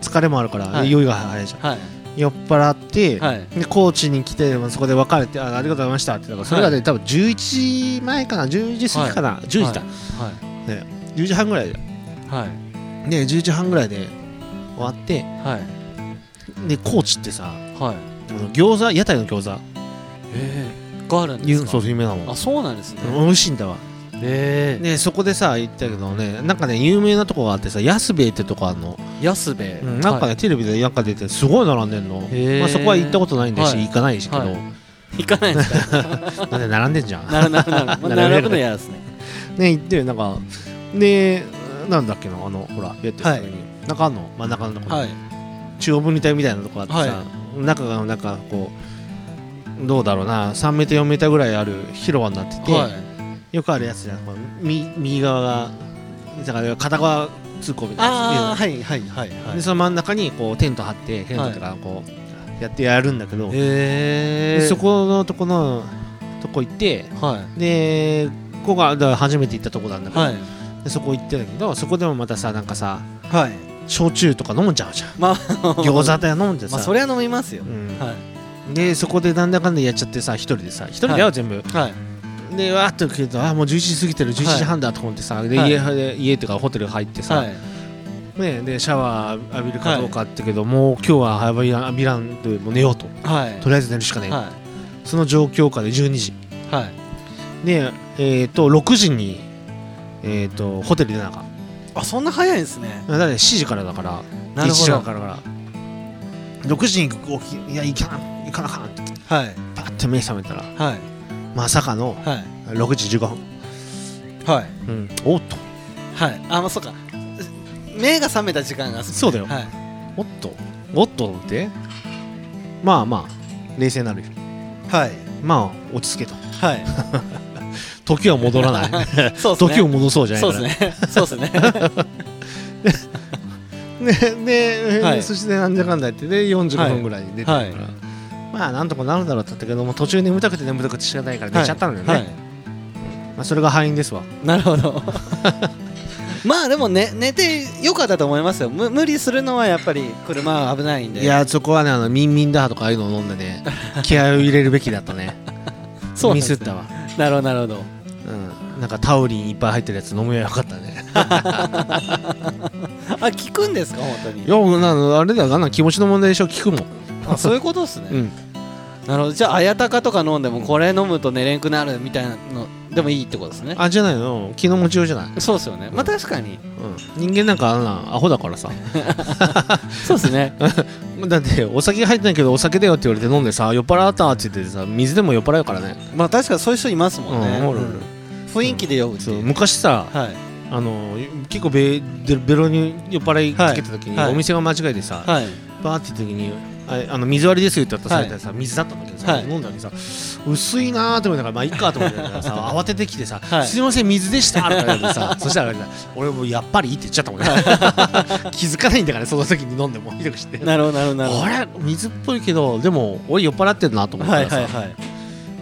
Speaker 3: 疲れもあるから、
Speaker 2: はい。
Speaker 3: 酔いが早いじゃん。
Speaker 2: はい。
Speaker 3: 酔っ払って、
Speaker 2: はい。
Speaker 3: で高知に来てまあそこで別れてあありがとうございましたってだからそれがね、
Speaker 2: は
Speaker 3: 多分11時前かな10時過ぎかな、10時だ、
Speaker 2: はい。
Speaker 3: 10時半ぐらいで
Speaker 2: はい。
Speaker 3: で10時半ぐらいで終わって
Speaker 2: はい。
Speaker 3: で高知ってさ
Speaker 2: はい。
Speaker 3: 餃子屋台の餃子。
Speaker 2: ええがあるんで
Speaker 3: ゆ
Speaker 2: すか？
Speaker 3: そう有名なもん。
Speaker 2: あそうなんですね。
Speaker 3: 美味しいんだわ
Speaker 2: ええ
Speaker 3: でそこでさ行ったけどねなんかね有名なとこがあってさ安兵衛ってとこあんの、
Speaker 2: 安兵衛。
Speaker 3: うんなんかね、
Speaker 2: はい。
Speaker 3: テレビでなんか出てすごい並んでんの、
Speaker 2: へー。
Speaker 3: まあ、そこは行ったことないんだし、
Speaker 2: はい。
Speaker 3: 行かないしけど、
Speaker 2: はい。行かないですか？
Speaker 3: なんで並んでんじゃん？並
Speaker 2: ぶの嫌ですね。
Speaker 3: ね行ってなんかでなんだっけなあのほらやってる時に、
Speaker 2: はい。
Speaker 3: なんかあんの？真ん中のところ、
Speaker 2: はい。
Speaker 3: 中央分離帯みたいなとこあってさ、
Speaker 2: は
Speaker 3: 中がなんかこうどうだろうな3メーター4メーターぐらいある広場になってて、
Speaker 2: はい
Speaker 3: よくあるやつじゃん。こうみ右側がだから片側通行みたいな。
Speaker 2: ああ
Speaker 3: や
Speaker 2: はいはいはいはい。
Speaker 3: つでその真ん中にこうテント張ってテントとかこうやってやるんだけど、
Speaker 2: へ
Speaker 3: でそこのとこのとこ行って
Speaker 2: は
Speaker 3: でここがだ初めて行ったとこなんだけど、
Speaker 2: いはい。
Speaker 3: でそこ行ってんだけどそこでもまたさなんかさ
Speaker 2: はい。
Speaker 3: 焼酎とか飲んじゃうじゃん。
Speaker 2: まあ
Speaker 3: 餃子で飲んでさ、
Speaker 2: まあそれは飲みますよ。
Speaker 3: うん。
Speaker 2: はい。
Speaker 3: でそこでなんだかんだやっちゃってさ一人でさ一人だよ、
Speaker 2: はい。
Speaker 3: 全部。
Speaker 2: はい
Speaker 3: でわーっと来るとあもう11時過ぎてる11時半だと思ってさ、で
Speaker 2: はい。
Speaker 3: 家で家っていうかホテル入ってさ、
Speaker 2: はい。
Speaker 3: ね、でシャワー浴びるかどうかってけど、もう今日は浴びらん浴びらんでもう寝ようと。
Speaker 2: はい。
Speaker 3: とりあえず寝るしかねえ、
Speaker 2: は
Speaker 3: その状況下で12時。
Speaker 2: いはい。
Speaker 3: でえっ、と6時にえっ、とホテル出なあかん。
Speaker 2: あそんな早いんですね。
Speaker 3: だって7時からだから。1
Speaker 2: なるほど。
Speaker 3: 時間からから。6時に起きいや行かな行かなあかんって。
Speaker 2: はい。
Speaker 3: パッて目覚めたら。
Speaker 2: はい
Speaker 3: まさかの
Speaker 2: はい。
Speaker 3: 6時15分、
Speaker 2: はい。
Speaker 3: うん、おっと。
Speaker 2: はい。あまあそうか。目が覚めた時間が
Speaker 3: そうだよ。
Speaker 2: はい。
Speaker 3: おっと。おっとって？まあまあ冷静になるよ。
Speaker 2: はい。
Speaker 3: まあ落ち着けと。
Speaker 2: はい。
Speaker 3: 時は戻らない。
Speaker 2: そうですね。
Speaker 3: 時を戻そうじゃない
Speaker 2: そうですね。そうですね。
Speaker 3: でで、
Speaker 2: はい。
Speaker 3: そしてなんじゃかんだ言ってで45分ぐらいに出てるから、
Speaker 2: はい
Speaker 3: まあなんとかなるだろうって言ったけども途中眠たくて眠たくて仕方ないから寝ちゃったんだよね、
Speaker 2: はい。
Speaker 3: まあ、それが敗因ですわ。
Speaker 2: なるほどまあでも、ね、寝てよかったと思いますよ。む無理するのはやっぱり車は危ないんで。
Speaker 3: いやそこはねあのミンミンダーとかああいうのを飲んでね 気合を入れるべきだったね。
Speaker 2: そうね。
Speaker 3: ミスったわ。
Speaker 2: なるほどなるほど。
Speaker 3: うん。なんかタウリンいっぱい入ってるやつ飲めばよかったね。
Speaker 2: あ聞くんですか本当に？
Speaker 3: いやなあれだよ。あんな気持ちの問題でしょ。聞くもん
Speaker 2: あそういうことですね、
Speaker 3: うん。
Speaker 2: なるほど。じゃあ綾鷹とか飲んでもこれ飲むと寝れんくなるみたいなのでもいいってことですね。
Speaker 3: あじゃないの？気の持ちようじゃない、
Speaker 2: そうですよね。まあ確かに。
Speaker 3: うん、人間なんかあんなアホだからさ。
Speaker 2: そうですね。
Speaker 3: だってお酒入ってないけどお酒だよって言われて飲んでさ酔っ払ったって言ってさ水でも酔っ払うからね。
Speaker 2: まあ確かにそういう人いますもんね、
Speaker 3: うん
Speaker 2: 雰囲気で酔うって
Speaker 3: そう。
Speaker 2: いう
Speaker 3: 昔さ
Speaker 2: はい。
Speaker 3: あの結構ベベベロに酔っ払いかけた時に、お店が間違えてさ、
Speaker 2: はい。
Speaker 3: バーって言った時にああの水割りですよって渡されたらさ、水だったんだけどさ、
Speaker 2: はい。
Speaker 3: 飲んだのにさ薄いなーって思いながらまあいいかと思ってたからさ慌ててきてさ、
Speaker 2: はい。
Speaker 3: すいません水でしたとか言われてさ そしたらさ俺もうやっぱりいいって言っちゃったもんね。気づかないんだからその時に飲んでもひどくして。
Speaker 2: なるほどなるほど
Speaker 3: あれ？水っぽいけどでも俺酔っ払ってるなと思った
Speaker 2: はい
Speaker 3: らさ、
Speaker 2: はいはい。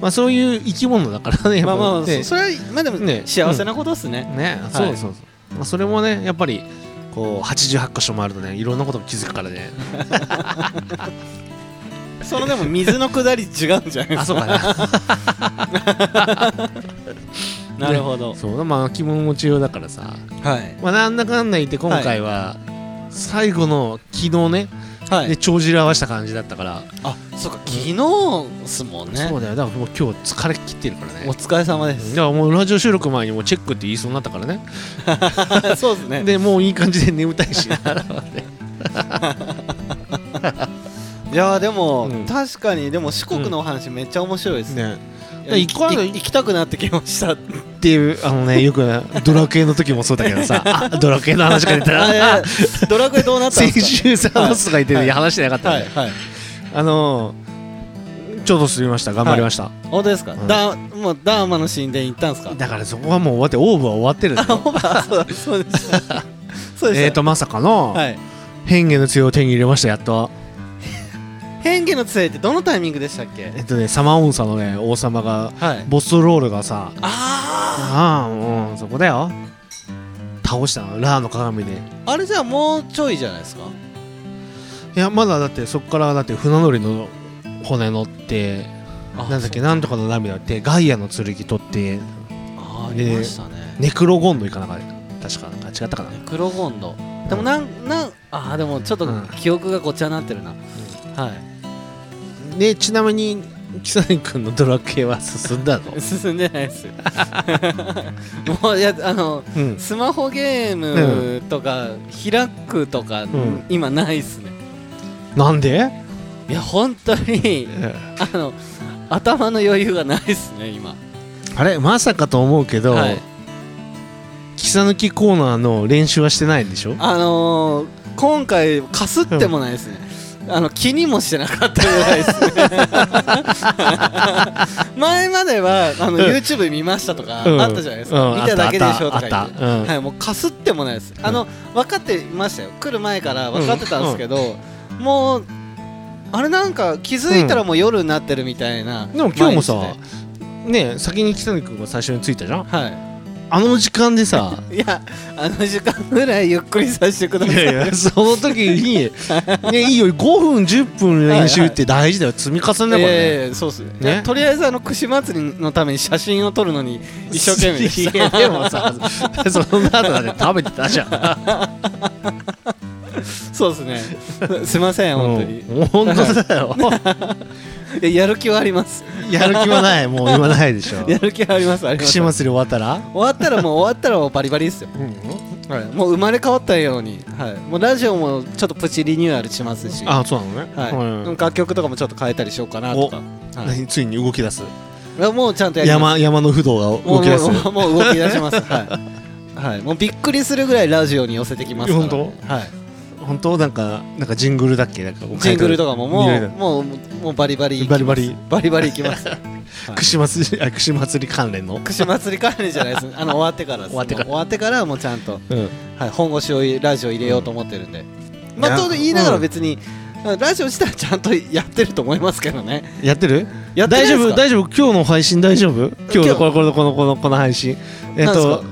Speaker 3: まあそういう生き物だからね
Speaker 2: まあまあまあ、
Speaker 3: ね。
Speaker 2: そそれはまあでも、
Speaker 3: ね。
Speaker 2: 幸せなことですね、
Speaker 3: ね、そうそうそう、まあ、それもねやっぱりこう88箇所もあるとねいろんなことに気づくからね。
Speaker 2: そのでも水の下り違うんじゃないですか？
Speaker 3: あそうかな。
Speaker 2: なるほど、
Speaker 3: そうまあ気分持ちようだからさ。
Speaker 2: はい。
Speaker 3: まあなんだかんだ言って今回は最後の昨日ね、
Speaker 2: はい、
Speaker 3: で帳尻合わせた感じだったから、
Speaker 2: あそうか昨日っすもんね。
Speaker 3: そうだよ。だからもう今日疲れ切ってるからね。
Speaker 2: お疲れ様です。
Speaker 3: だからもうラジオ収録前にもうチェックって言いそうになったからね。
Speaker 2: そうですね。
Speaker 3: でもういい感じで眠たいし。
Speaker 2: いやーでも、
Speaker 3: うん。
Speaker 2: 確かにでも四国のお話めっちゃ面白いですね、
Speaker 3: ね
Speaker 2: いや
Speaker 3: 一個ある
Speaker 2: い行きたくなってきました
Speaker 3: っていう。あのねよくねドラクエの時もそうだけどさ。あドラクエの話が出たら。
Speaker 2: ドラクエどうなったん
Speaker 3: 先週さボスが言って
Speaker 2: はい
Speaker 3: て話してなかったね
Speaker 2: はいはい
Speaker 3: あのーちょうど済みました。頑張りました。
Speaker 2: 本当ですか、
Speaker 3: うん。
Speaker 2: だもうダーマの神殿行ったんですか？
Speaker 3: だからそこはもう終わってオーブは終わってる。んだよ
Speaker 2: あそうでした そうでした
Speaker 3: えーとまさかの
Speaker 2: はい。
Speaker 3: 変化の杖を手に入れましたやっと
Speaker 2: 変化の杖ってどのタイミングでしたっけ？
Speaker 3: えっとねサマーオンサのね王様が
Speaker 2: はい。
Speaker 3: ボスロールがさ
Speaker 2: あ
Speaker 3: ああもうそこだよ。倒したのラーの鏡で。
Speaker 2: ああれじゃあもうちょいじゃないですか？
Speaker 3: いやまだだってそこからだって船乗りの骨乗って
Speaker 2: あ
Speaker 3: なんだっけなんとかの涙ってガイアの剣取って
Speaker 2: あありましたね。
Speaker 3: ネクロゴンドいかなかった。確かあ違ったかな。
Speaker 2: クロゴンド。でもなんなんああでもちょっと
Speaker 3: うん。
Speaker 2: 記憶がごちゃになってるな、はい。
Speaker 3: でちなみにキサネ君のドラクエは進んだの？
Speaker 2: 進んでないですよ。もういやあの
Speaker 3: うん。
Speaker 2: スマホゲームとか開くとか、
Speaker 3: ん。
Speaker 2: 今ないっすね。
Speaker 3: なんで？
Speaker 2: いや本当にあの頭の余裕がないっすね今。
Speaker 3: あれ？まさかと思うけど、
Speaker 2: はい。
Speaker 3: キサ抜きコーナーの練習はしてないんでしょ？
Speaker 2: あのー、今回かすってもないですね、あの気にもしてなかったぐらいですね。前まではあの
Speaker 3: うん。
Speaker 2: YouTube 見ましたとか
Speaker 3: うん。
Speaker 2: あったじゃないですか、
Speaker 3: うん。
Speaker 2: 見ただけでしょとか言って。はい、もうかすってもないです。あの分かってましたよ。来る前から分かってたんですけど、もうあれなんか気づいたらもう夜になってるみたいな、
Speaker 3: でも今日もさね先にキサネ君が最初に着いたじゃん。
Speaker 2: では
Speaker 3: あの時間でさ。
Speaker 2: い いやあの時間ぐらいゆっくりさせてくだ
Speaker 3: い
Speaker 2: さい。
Speaker 3: やいやその時にねいいよ5分10分練習って大事だよ。積み重ねだかね。
Speaker 2: やいやそうっすね
Speaker 3: ね。
Speaker 2: とりあえずあの串祭りのために写真を撮るのに 一生懸命でし
Speaker 3: いやでもさその後だって食べてたじゃん。
Speaker 2: た そうですね。すいません本当に、
Speaker 3: うん本当だよ。
Speaker 2: いややる気はあります。
Speaker 3: やる気はない。もう今ないでしょ。
Speaker 2: やる気はありますあります。
Speaker 3: 串祭り終わったら。
Speaker 2: 終わったらもう終わったらもうバリバリですよ、はい、もう生まれ変わったように、はい、もうラジオもちょっとプチリニューアルしますし。
Speaker 3: あそうなのね。
Speaker 2: はい。
Speaker 3: うん
Speaker 2: 楽曲とかもちょっと変えたりしようかなとか、はい。
Speaker 3: 何ついに動き出す？
Speaker 2: もうちゃんと
Speaker 3: 山山の不動が動き出す。
Speaker 2: もう動き出します。はい、はい、もうびっくりするぐらいラジオに寄せてきますから。
Speaker 3: 本
Speaker 2: はい
Speaker 3: 本当なんかなんかジングルだっけ？なんか
Speaker 2: ジングルとかももうもうもうバリバリ
Speaker 3: バリバリ。
Speaker 2: バリバリいきます。
Speaker 3: 串祭りあ串祭り関連の？
Speaker 2: 串祭り関連じゃないです。あの終わってからです。
Speaker 3: 終わってから。
Speaker 2: もう終わってからもうちゃんと、
Speaker 3: うん。
Speaker 2: はい、本腰をラジオ入れようと思ってるんで、まあと言いながら
Speaker 3: うん。
Speaker 2: 別に、ラジオ自体はちゃんと やってると思いますけどね。
Speaker 3: やってる？
Speaker 2: や
Speaker 3: 大丈夫？大丈夫？今日の配信大丈夫？今日。のこのこのこのこのこの配信。えっと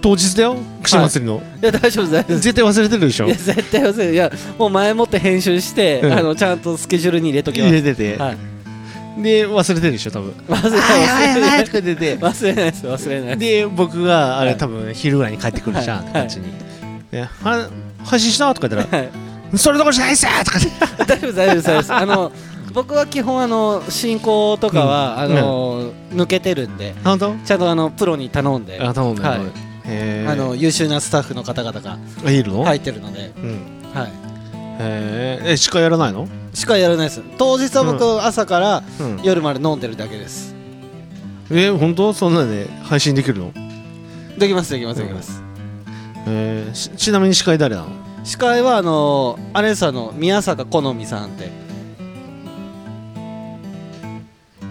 Speaker 3: 当日だよ串祭りの。
Speaker 2: い。や大丈夫です大丈夫です。
Speaker 3: 絶対忘れてるでしょ。
Speaker 2: いや絶対忘れる。いやもう前もって編集して、
Speaker 3: うん。
Speaker 2: あのちゃんとスケジュールに入れときます
Speaker 3: 入れてて。
Speaker 2: はい。
Speaker 3: で忘れてるでしょ多分。
Speaker 2: 忘れない
Speaker 3: はいはいはい
Speaker 2: 忘れない忘れないです忘れないです。
Speaker 3: で僕があれ
Speaker 2: はい。
Speaker 3: 多分昼ぐらいに帰ってくるじゃん
Speaker 2: はい。
Speaker 3: こっちに。では配信した？とか言ったら
Speaker 2: はい。
Speaker 3: それどころじゃないっすよ！とか
Speaker 2: 大丈夫大丈夫です大丈夫です。あの僕は基本あの進行とかは、
Speaker 3: うん。
Speaker 2: あの抜けてるんで。
Speaker 3: 本当？
Speaker 2: ちゃんとあのプロに頼んで。
Speaker 3: あ頼んだ
Speaker 2: はい。
Speaker 3: へ
Speaker 2: あの優秀なスタッフの方々が
Speaker 3: あいるの？
Speaker 2: 入ってるので、
Speaker 3: うん。
Speaker 2: はい、
Speaker 3: へえ司会やらないの？
Speaker 2: しかやらないです。当日は僕、朝から
Speaker 3: うん。
Speaker 2: 夜まで飲んでるだけです。
Speaker 3: え本当？そんなんで配信できるの？
Speaker 2: できますできますできます、
Speaker 3: えちなみに司会誰なの？
Speaker 2: 司会はあのあれですあの宮坂好みさんって。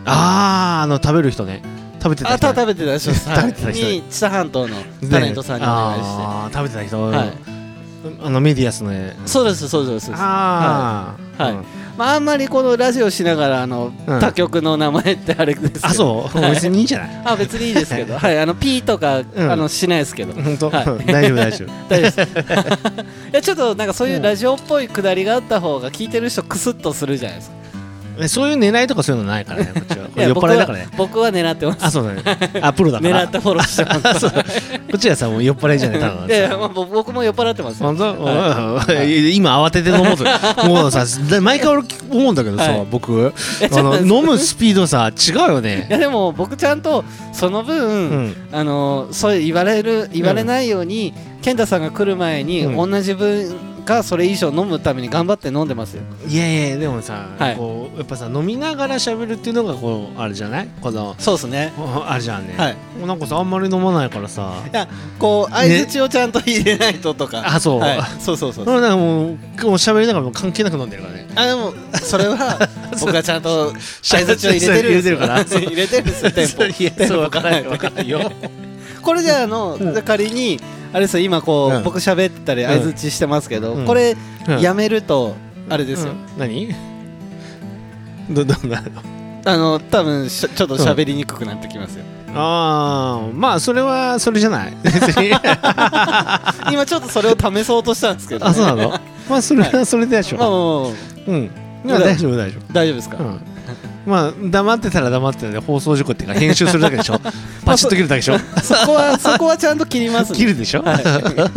Speaker 3: あーあの食べる人ね食べてた人。
Speaker 2: あた食べてたでしょ
Speaker 3: 食べてた人。
Speaker 2: に知多半島のタレントさんにお願いして、
Speaker 3: あー食べてた人、
Speaker 2: はい。
Speaker 3: あのメディアスの。ね
Speaker 2: そうですそうですそうです。
Speaker 3: ああ
Speaker 2: はい。まあ、あんまりこのラジオしながらあの、
Speaker 3: うん。
Speaker 2: 他局の名前ってあれです
Speaker 3: あそう、
Speaker 2: はい
Speaker 3: 別にいいんじゃない？
Speaker 2: あ別にいいですけど。はい。あの P とか、
Speaker 3: うん。
Speaker 2: あのしないですけど。
Speaker 3: 本当、
Speaker 2: はい。
Speaker 3: 大丈夫大丈夫。
Speaker 2: 大丈夫 です。いやちょっとなんかそういうラジオっぽいくだりがあった方が聞いてる人クスッとするじゃないですか
Speaker 3: えそういう狙いとかそういうのないからね こっちは。酔っ払いだからね。
Speaker 2: 僕は狙ってます。
Speaker 3: あそうだね。あプロだから。
Speaker 2: 狙ってフォローしてます。
Speaker 3: こっちはさもう酔っ払いじゃないただの
Speaker 2: いや僕僕も酔っ払ってます。よ
Speaker 3: 本当、今慌てて飲もうともうさだ毎回俺思うんだけどさ、
Speaker 2: はい。
Speaker 3: 僕。飲むスピードさ違うよ
Speaker 2: い
Speaker 3: ね
Speaker 2: やでも僕ちゃんとその分、
Speaker 3: うん。
Speaker 2: あのそう言われる言われないように、健太さんが来る前に、
Speaker 3: うん。
Speaker 2: 同じ分がそれ以上飲むために頑張って飲んでますよ。
Speaker 3: いやいやでもさ、
Speaker 2: はい。
Speaker 3: こうやっぱさ飲みながら喋るっていうのがこうあれじゃない？この
Speaker 2: そうですね。
Speaker 3: あれじゃんね、
Speaker 2: はい。
Speaker 3: もうなんかさあんまり飲まないからさ。
Speaker 2: いやこう相づちをちゃんと入れないととか、
Speaker 3: あそう、
Speaker 2: はい、そうそうそう
Speaker 3: それなんかもうもう喋りながらもう関係なく飲んでるからね。
Speaker 2: あでもそれは 僕がちゃんと 相づちを入れてる
Speaker 3: 入れてるから。
Speaker 2: 入れてるんですよテンポ。
Speaker 3: いやそう分からない。
Speaker 2: はい
Speaker 3: 分からないよ。
Speaker 2: これじゃああの、
Speaker 3: うん。
Speaker 2: 仮にあれですよ今こう、
Speaker 3: うん。
Speaker 2: 僕喋ってたり相づちしてますけど、
Speaker 3: うん。
Speaker 2: これ、
Speaker 3: うん。
Speaker 2: やめるとあれですよ、
Speaker 3: うん。何？どどんなの？
Speaker 2: あの多分しょちょっと喋りにくくなってきますよ、
Speaker 3: ああまあそれはそれじゃない？別に。
Speaker 2: 今ちょっとそれを試そうとしたんですけど、ね、
Speaker 3: あそうなの？まあそれはそれでし
Speaker 2: まあまあ
Speaker 3: ょ
Speaker 2: まあ。
Speaker 3: うん。まあ大丈夫大丈
Speaker 2: 大丈夫ですか、
Speaker 3: 夫うんまあ黙ってたら黙ってたで放送事故っていうか編集するだけでしょ。パチッと切るだけでしょ。
Speaker 2: そこは そこはちゃんと切りますんで
Speaker 3: 切るでしょ。
Speaker 2: はい、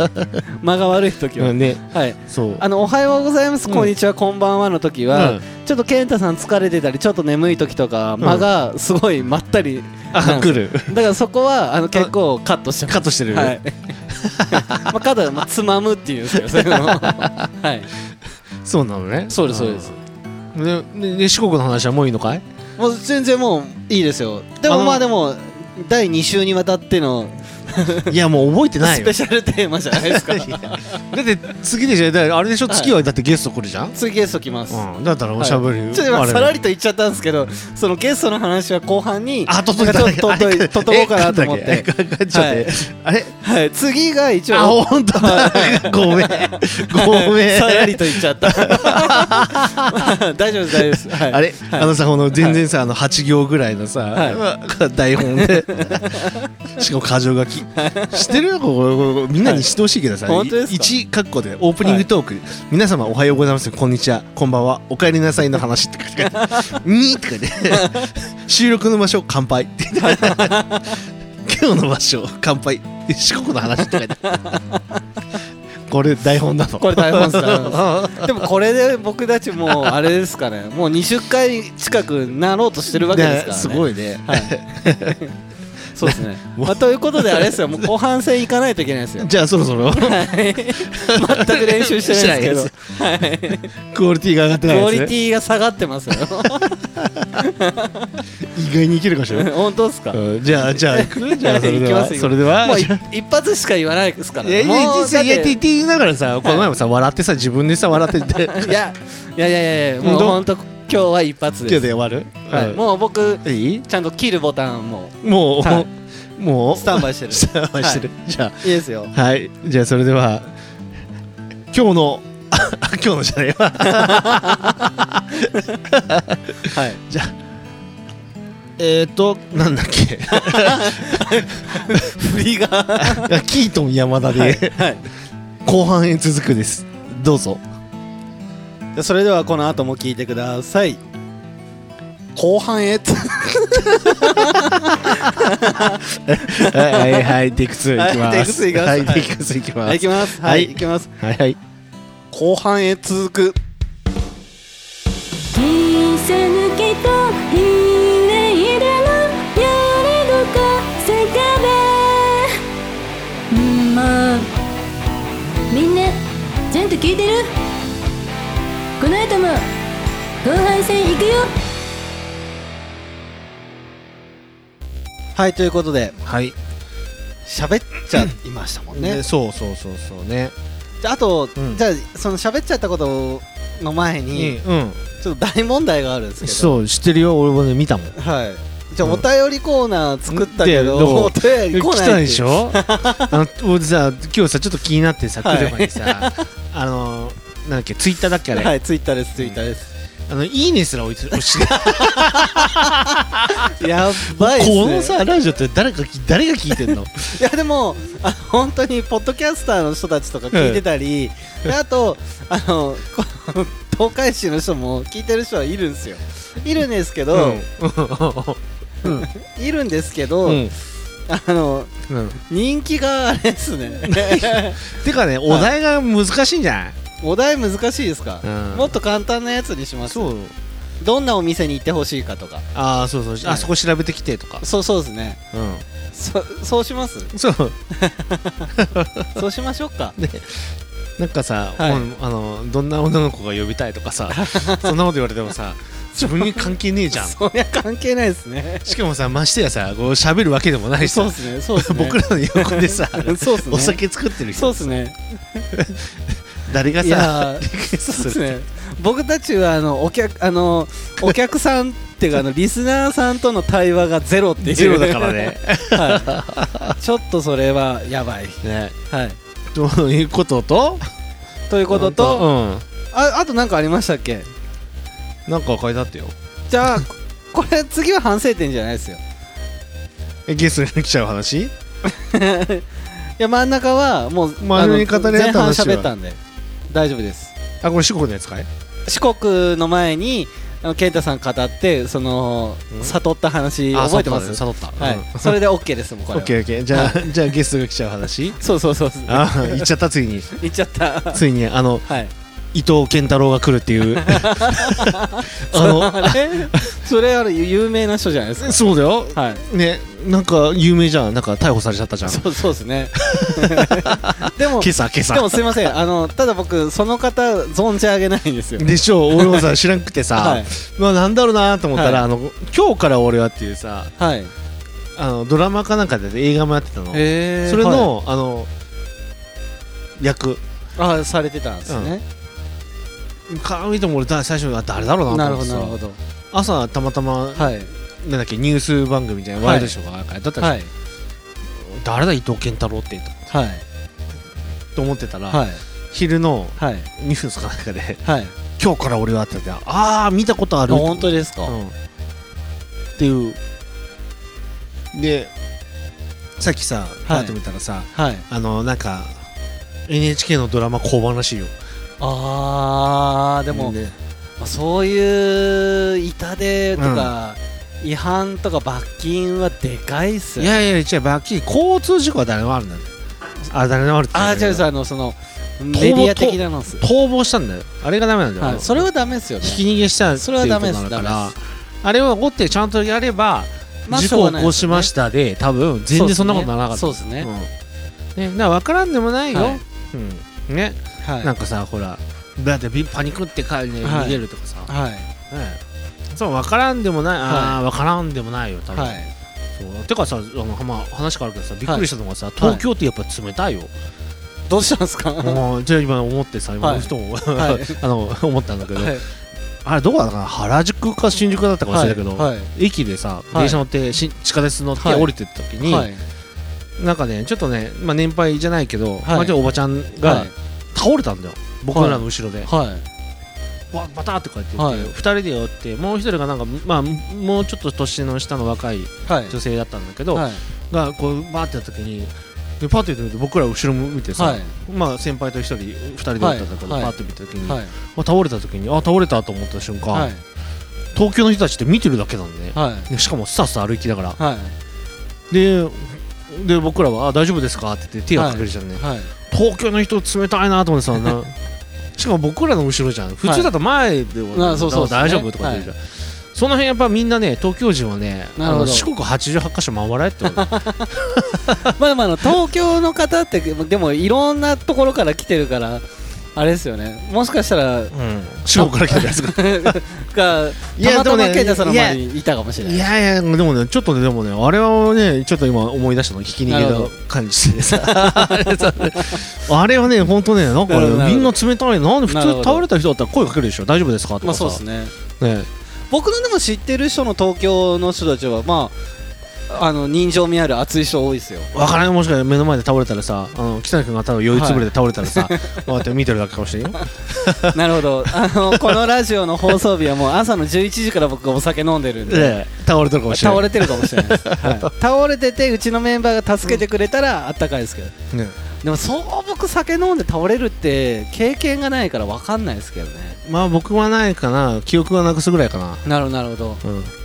Speaker 2: 間が悪い時は、
Speaker 3: うんね。
Speaker 2: はい。
Speaker 3: そう。
Speaker 2: あのおはようございます、
Speaker 3: うん。
Speaker 2: こんにちはこんばんはの時は、ちょっと健太さん疲れてたりちょっと眠い時とか間がすごいまったり、
Speaker 3: あ来る。
Speaker 2: だからそこはあの結構カットしてます。
Speaker 3: カットしてる。
Speaker 2: はい。まあカットはまあつまむっていうんですけどそういうの。はい。
Speaker 3: そうなのね。
Speaker 2: そうですそうです
Speaker 3: ででで四国の話はもういいのかい？
Speaker 2: もう全然もういいですよ。でもまあでも第2週にわたっての
Speaker 3: いやもう覚えてないよ。
Speaker 2: スペシャルテーマじゃないですか。
Speaker 3: だって次でしょ？だからあれでしょ？
Speaker 2: はい。
Speaker 3: 次はだってゲスト来るじゃん？
Speaker 2: 次ゲスト来ます、
Speaker 3: うん。だったらおしゃべり
Speaker 2: ちょっと今さらりと言っちゃったんですけどそのゲストの話は後半に
Speaker 3: あとと
Speaker 2: ちょっとととととこうかなと思って。
Speaker 3: ちょっとあれ？
Speaker 2: はい。次が一
Speaker 3: あ
Speaker 2: 応
Speaker 3: 本当だ。ごめん。ごめん。
Speaker 2: さらりと言っちゃった。大丈夫です大丈夫です、はい、
Speaker 3: あれ、あのさこの全然さ、あの8行ぐらいのさ、
Speaker 2: は
Speaker 3: 台本で。しかも箇条書き知ってるここみんなに知ってほしいけどさ、
Speaker 2: はい。本当ですか
Speaker 3: ？1カッコでオープニングトーク、皆様おはようございます。こんにちは。こんばんは。お帰りなさいの話って書いてある。にって書いて。収録の場所乾杯。っ て今日の場所乾杯。四国の話って書いてこれ台本なの？
Speaker 2: これ台本です台本ですでもこれで僕たちもうあれですかね。もう20回近くなろうとしてるわけですからね
Speaker 3: すごいね。
Speaker 2: はいそうですね、まあ、ということであれですよ。もう後半戦行かないといけないですよ。
Speaker 3: じゃあそろそろ。
Speaker 2: はい。全く練習してないですけど。はい。
Speaker 3: クオリティが上がってない
Speaker 2: クオリ
Speaker 3: やつね
Speaker 2: ティが下がってますよ。
Speaker 3: 意外にいけるかしら。
Speaker 2: 本当ですか？
Speaker 3: うん。じゃあじゃあじゃあそれではそれでは。
Speaker 2: もう一発しか言わないですから
Speaker 3: あいやいやいや言いながらさこの前もさ笑ってさ自分でさ笑ってて。
Speaker 2: いやいやいやいや日は一発
Speaker 3: 今日
Speaker 2: です
Speaker 3: で終わる？
Speaker 2: はい、もう僕
Speaker 3: ういい？
Speaker 2: ちゃんと切るボタンも
Speaker 3: もう？
Speaker 2: はい。
Speaker 3: もう？
Speaker 2: スタンバイしてる。
Speaker 3: スタンバイしてる。じゃ
Speaker 2: いいですよ。
Speaker 3: あはい。じゃあそれでは今日のあ 今日のじゃないわ。
Speaker 2: はい。
Speaker 3: じゃあ。えーとなんだっけ？
Speaker 2: 振りが。
Speaker 3: キートン山田
Speaker 2: はい。
Speaker 3: で
Speaker 2: はい。
Speaker 3: 後半へ続くです。どうぞ
Speaker 2: じゃあそれではこの後も聞いてください。後半へ。
Speaker 3: はいはいはいテイク2いきます。
Speaker 2: はいテイク2いきます。
Speaker 3: はい
Speaker 2: はい
Speaker 3: テイク2いきます。
Speaker 2: はい行きます。は
Speaker 3: はい。
Speaker 2: きます。
Speaker 3: はいはい。
Speaker 2: 後半へ続く。
Speaker 4: いでのやれどかせかべう。んまあみんなちゃんと聞いてる？この後も後半戦行くよ。
Speaker 2: はいということで
Speaker 3: はい。
Speaker 2: 喋っちゃいましたもんね。
Speaker 3: ねそうそうそうそうね。
Speaker 2: じゃああと、
Speaker 3: うん。
Speaker 2: じゃあその喋っちゃったことの前に、
Speaker 3: うん。
Speaker 2: ちょっと大問題があるんですけど。
Speaker 3: そう知ってるよ。俺もね見たもん。
Speaker 2: はい。じゃお便りコーナー作ったけど、
Speaker 3: う
Speaker 2: お便り来
Speaker 3: 来
Speaker 2: ない
Speaker 3: たでしょ？あの俺さ今日さちょっと気になってさ
Speaker 2: はい。
Speaker 3: 来る前にさあのなんだっけツイッターだっけあれ、
Speaker 2: はいツイッターですツイッターです、
Speaker 3: あのいいねすら置いて押 して
Speaker 2: やばいっすね。
Speaker 3: このさラジオって誰かき誰が聞いてんの？
Speaker 2: いやでもあ本当にポッドキャスターの人たちとか聞いてたり、であとあのこの東海市の人も聞いてる人はいるんですよ。いるんですけど、
Speaker 3: うん。
Speaker 2: いるんですけど、
Speaker 3: うん。
Speaker 2: あの
Speaker 3: うん。
Speaker 2: 人気があれですね。
Speaker 3: てかねお題が難しいんじゃない？
Speaker 2: お題難しいですか、
Speaker 3: うん。
Speaker 2: もっと簡単なやつにします。
Speaker 3: そう。
Speaker 2: どんなお店に行ってほしいかとか。
Speaker 3: ああそうそう。
Speaker 2: はい。
Speaker 3: あそこ調べてきてとか。
Speaker 2: そうそうですね。
Speaker 3: うん。
Speaker 2: そそうします？
Speaker 3: そう。
Speaker 2: そうしましょうか。
Speaker 3: なんかさ、
Speaker 2: はい。
Speaker 3: あのどんな女の子が呼びたいとかさ そんなこと言われてもさ自分に関係ねえじゃん。
Speaker 2: そりゃ関係ないですね。
Speaker 3: しかもさましてやさこう喋るわけでもないしさ。
Speaker 2: そうですねそうですね。
Speaker 3: 僕らの横でさ
Speaker 2: ね。
Speaker 3: お酒作ってる人。
Speaker 2: そうですね。い
Speaker 3: 誰がさ
Speaker 2: ね。僕たちはあのお客あのお客さんっていうかあのリスナーさんとの対話がゼロっていう。
Speaker 3: ゼロだからね。
Speaker 2: はい、ちょっとそれはやばい
Speaker 3: ね。
Speaker 2: はい。
Speaker 3: ということと？
Speaker 2: ということと、
Speaker 3: うん。
Speaker 2: ああと何かありましたっけ？
Speaker 3: なんか書いてあったよ。
Speaker 2: じゃあこれ次は反省点じゃないですよ。
Speaker 3: えゲストに来ちゃう話？
Speaker 2: いや真ん中はもう
Speaker 3: 真面目に語り合った
Speaker 2: 前半
Speaker 3: 話は
Speaker 2: 喋ったんで大丈夫です。
Speaker 3: あこれ四国のやつかい？
Speaker 2: 四国の前にあの健太さん語ってその
Speaker 3: うん？
Speaker 2: 悟った話
Speaker 3: あ
Speaker 2: 覚えてます？
Speaker 3: 悟った悟
Speaker 2: はい。それで OK ですもんこれは。
Speaker 3: オッケーオッケー。じゃあじゃあゲストが来ちゃう話？
Speaker 2: そうそうそう
Speaker 3: あ言っちゃったついに。
Speaker 2: 言っちゃった。
Speaker 3: ついにあの
Speaker 2: はい
Speaker 3: 伊藤健太郎が来るっていう。あの
Speaker 2: それあれ有名な人じゃないですか？
Speaker 3: そうだよ。
Speaker 2: はい。
Speaker 3: ねなんか有名じゃん。なんか逮捕されちゃったじゃん。
Speaker 2: そうそうですね。でも
Speaker 3: 今朝今朝。
Speaker 2: でもすいません。あのただ僕その方存じ上げないんですよ。
Speaker 3: でしょ俺もさ知らんくてさ、
Speaker 2: はい。
Speaker 3: まあなんだろうなと思ったら、
Speaker 2: はい。
Speaker 3: あの今日から俺はっていうさ
Speaker 2: はい。
Speaker 3: あのドラマかなんかで映画もやってたの、
Speaker 2: へー。
Speaker 3: それの、あの役。
Speaker 2: はいあされてたんですね
Speaker 3: 顔見ても俺だ最初あ誰だろうなと思ってさ。
Speaker 2: ほどなるほど。
Speaker 3: 朝たまたま、
Speaker 2: はい。
Speaker 3: なんだっけニュース番組みたいなワイドショーがやったでしょ、
Speaker 2: はい。
Speaker 3: 誰だ伊藤健太郎って
Speaker 2: はい。
Speaker 3: と思ってたら、
Speaker 2: はい。
Speaker 3: 昼の
Speaker 2: はい。
Speaker 3: ニュースかなんかで
Speaker 2: はい。
Speaker 3: 今日から俺はって言ってああ見たことあ
Speaker 2: あ
Speaker 3: る
Speaker 2: 本当ですか？
Speaker 3: うん、っていう。でさっきさパッと見たらさ、
Speaker 2: はい。
Speaker 3: あのなんか NHK のドラマ交番らしいよ
Speaker 2: あーでも
Speaker 3: ね
Speaker 2: まあそういう痛手とか違反とか罰金はでかいっすよ
Speaker 3: いやいや違う罰金交通事故は誰でもあるんだよあ誰でもあるって言
Speaker 2: あーじゃあ
Speaker 3: う
Speaker 2: あのそのメディア的なの
Speaker 3: 逃亡したんだよ。あれがダメなんだよ、
Speaker 2: はいそれはダメですよね。
Speaker 3: ひき逃げした
Speaker 2: それはダメです
Speaker 3: か
Speaker 2: ダ
Speaker 3: らあれを追ってちゃんとやれば、
Speaker 2: まあ
Speaker 3: 事故を起こしましたで多分全然そんなことならなかった。
Speaker 2: そうですね。
Speaker 3: うん。ね、だから分からんでもないよ、
Speaker 2: はい。
Speaker 3: うん、ね、
Speaker 2: はい。
Speaker 3: なんかさほらだってビパニックって帰りね
Speaker 2: はい。
Speaker 3: 逃げるとかさ、
Speaker 2: はい。
Speaker 3: ね。そう分からんでもない、あ
Speaker 2: は
Speaker 3: あ分からんでもないよ多分、
Speaker 2: はい。
Speaker 3: そう。てかさあの、まあ、話変わるけどさびっくりしたのがさ、東京ってやっぱ冷たいよ、
Speaker 2: どうしたんですか？
Speaker 3: もうじゃあ今思ってさ今
Speaker 2: はい。
Speaker 3: の人も、
Speaker 2: はい。
Speaker 3: あの思ったんだけど、
Speaker 2: はい。
Speaker 3: あれどこだかな？原宿か新宿だったか忘れたけど、
Speaker 2: はい。
Speaker 3: 駅でさ
Speaker 2: はい
Speaker 3: 電車乗って、し地下鉄乗って
Speaker 2: はい。
Speaker 3: 降りてった時に、
Speaker 2: はい。
Speaker 3: なんかねちょっとね、まあ、年配じゃないけど、
Speaker 2: い。
Speaker 3: まあ、ちょっとおばちゃんが
Speaker 2: はい
Speaker 3: 倒れたんだよ、僕らの後ろで、
Speaker 2: はい。
Speaker 3: わバターってこうやって言って、
Speaker 2: はい。
Speaker 3: 2人で寄ってもう一人がなんか、まあ、もうちょっと年の下の若い
Speaker 2: はい。
Speaker 3: 女性だったんだけど、
Speaker 2: はい。
Speaker 3: がこうバーってやった時にでパッと見て僕ら後ろ見てさ、
Speaker 2: はい。
Speaker 3: まあ、先輩と一人2人でだったんだけど、
Speaker 2: はい。
Speaker 3: パッと見た時に、
Speaker 2: はい。
Speaker 3: まあ倒れた時にあ倒れたと思った瞬間、
Speaker 2: はい。
Speaker 3: 東京の人たちって見てるだけなんでね、しかもスタスタ歩きながら。
Speaker 2: はい。
Speaker 3: でで僕らはあ「大丈夫ですか?」って言って手をかけるじゃんね、
Speaker 2: はい
Speaker 3: 東京の人冷たいなと思ってさな しかも僕らの後ろじゃん。普通だと前で
Speaker 2: あそうそうそう。
Speaker 3: 大丈夫とか言うじゃん、その辺やっぱみんなね東京人はねあの四国88箇所回れって
Speaker 2: まあまああの東京の方ってでもいろんなところから来てるからあれですよね。もしかしたら
Speaker 3: うん。四国から来たやつが。
Speaker 2: が
Speaker 3: いや
Speaker 2: たまたま
Speaker 3: でもね
Speaker 2: 健太さんの周りにいたかもしれない。
Speaker 3: いやいやでもねちょっとねでもねあれはねちょっと今思い出したの聞き逃げた感じしてさ。あれはね本当ねなんかみんな冷たいなんで普通倒れた人だったら声かけるでしょ。大丈夫ですか？と
Speaker 2: まあ
Speaker 3: か？さ
Speaker 2: そうですね
Speaker 3: ね。
Speaker 2: 僕のでも知ってる人の東京の人たちはまああの人情味ある熱い人多いですよ。
Speaker 3: わからないもしかしたら目の前で倒れたらさあの北野君が多分酔いつぶれて倒れたらさ、こうやって見てるだけかもしれんよ。
Speaker 2: なるほど。あのこのラジオの放送日はもう朝の11時から僕がお酒飲んでるんで、
Speaker 3: で倒れてるかもしれない
Speaker 2: 倒れてるかもしれないです、はい、倒れててうちのメンバーが助けてくれたらあったかいですけど。
Speaker 3: ね。
Speaker 2: でもそう僕酒飲んで倒れるって経験がないから分かんないですけどね。
Speaker 3: まあ僕はないかな。記憶はなくすぐらいかな。
Speaker 2: なるほどなるほど、
Speaker 3: うん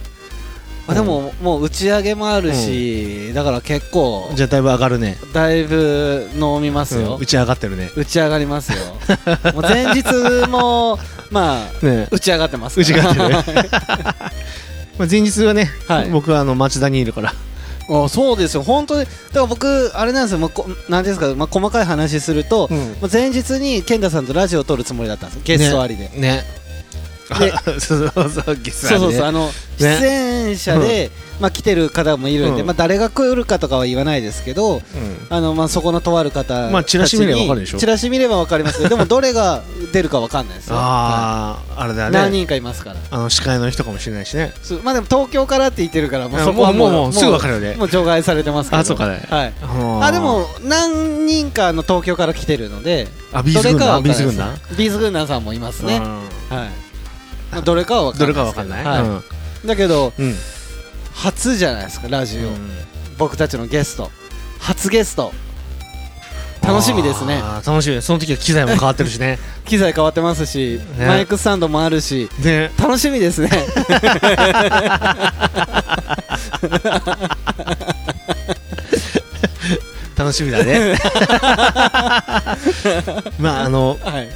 Speaker 2: まあ、でももう打ち上げもあるし、だから結構
Speaker 3: じゃあだいぶ上がるね、
Speaker 2: だいぶ飲みますよ、
Speaker 3: うん。打ち上がってるね。
Speaker 2: 打ち上がりますよ。もう前日もまあ
Speaker 3: ね。
Speaker 2: 打ち上がってます
Speaker 3: 打ち上がってるね。まあ前日はね、
Speaker 2: はい。
Speaker 3: 僕はあの町田にいるから。
Speaker 2: あそうですよ。本当にだから僕あれなんですよ。もうこなんですか、まあ、細かい話すると、
Speaker 3: うん。
Speaker 2: 前日に健太さんとラジオを撮るつもりだったんですよ。ゲストありで、
Speaker 3: ね。
Speaker 2: で
Speaker 3: そうそうそうゲスト
Speaker 2: そうそうそう、
Speaker 3: あ
Speaker 2: あの出演者で、まあ、来てる方もいるんで、
Speaker 3: うん。
Speaker 2: まあ、誰が来るかとかは言わないですけど、
Speaker 3: うん。
Speaker 2: あのまあ、そこのとある方
Speaker 3: まあチラシ見ればわかるでしょ。
Speaker 2: チラシ見ればわかりますけどでも どれが出るかわかんないですよ、は
Speaker 3: あああれだよ
Speaker 2: い何
Speaker 3: ね
Speaker 2: 人かいますから。
Speaker 3: あの司会の人かもしれないしね。
Speaker 2: まあでも東京からって言ってるからもう
Speaker 3: あ
Speaker 2: そこはもう
Speaker 3: もうもうすぐわかるよね。
Speaker 2: もう除外されてますけど。
Speaker 3: あそうかね。
Speaker 2: はい。
Speaker 3: あ
Speaker 2: あでも何人かの東京から来てるので
Speaker 3: あビーズ軍団ビーズ軍団？
Speaker 2: ビーズ軍団さんもいますね。
Speaker 3: うん。
Speaker 2: はいまあどれかは分か
Speaker 3: どれ
Speaker 2: んないど。
Speaker 3: かわかんない。
Speaker 2: はい。だけど
Speaker 3: うん。うん
Speaker 2: 初じゃないですかラジオ。僕たちのゲスト。初ゲスト。楽しみですね。
Speaker 3: 楽しみ。その時は機材も変わってるしね。
Speaker 2: 機材変わってますし
Speaker 3: ね。
Speaker 2: マイクスタンドもあるし
Speaker 3: で
Speaker 2: 楽しみですね
Speaker 3: 楽しみだね。まああの
Speaker 2: はい。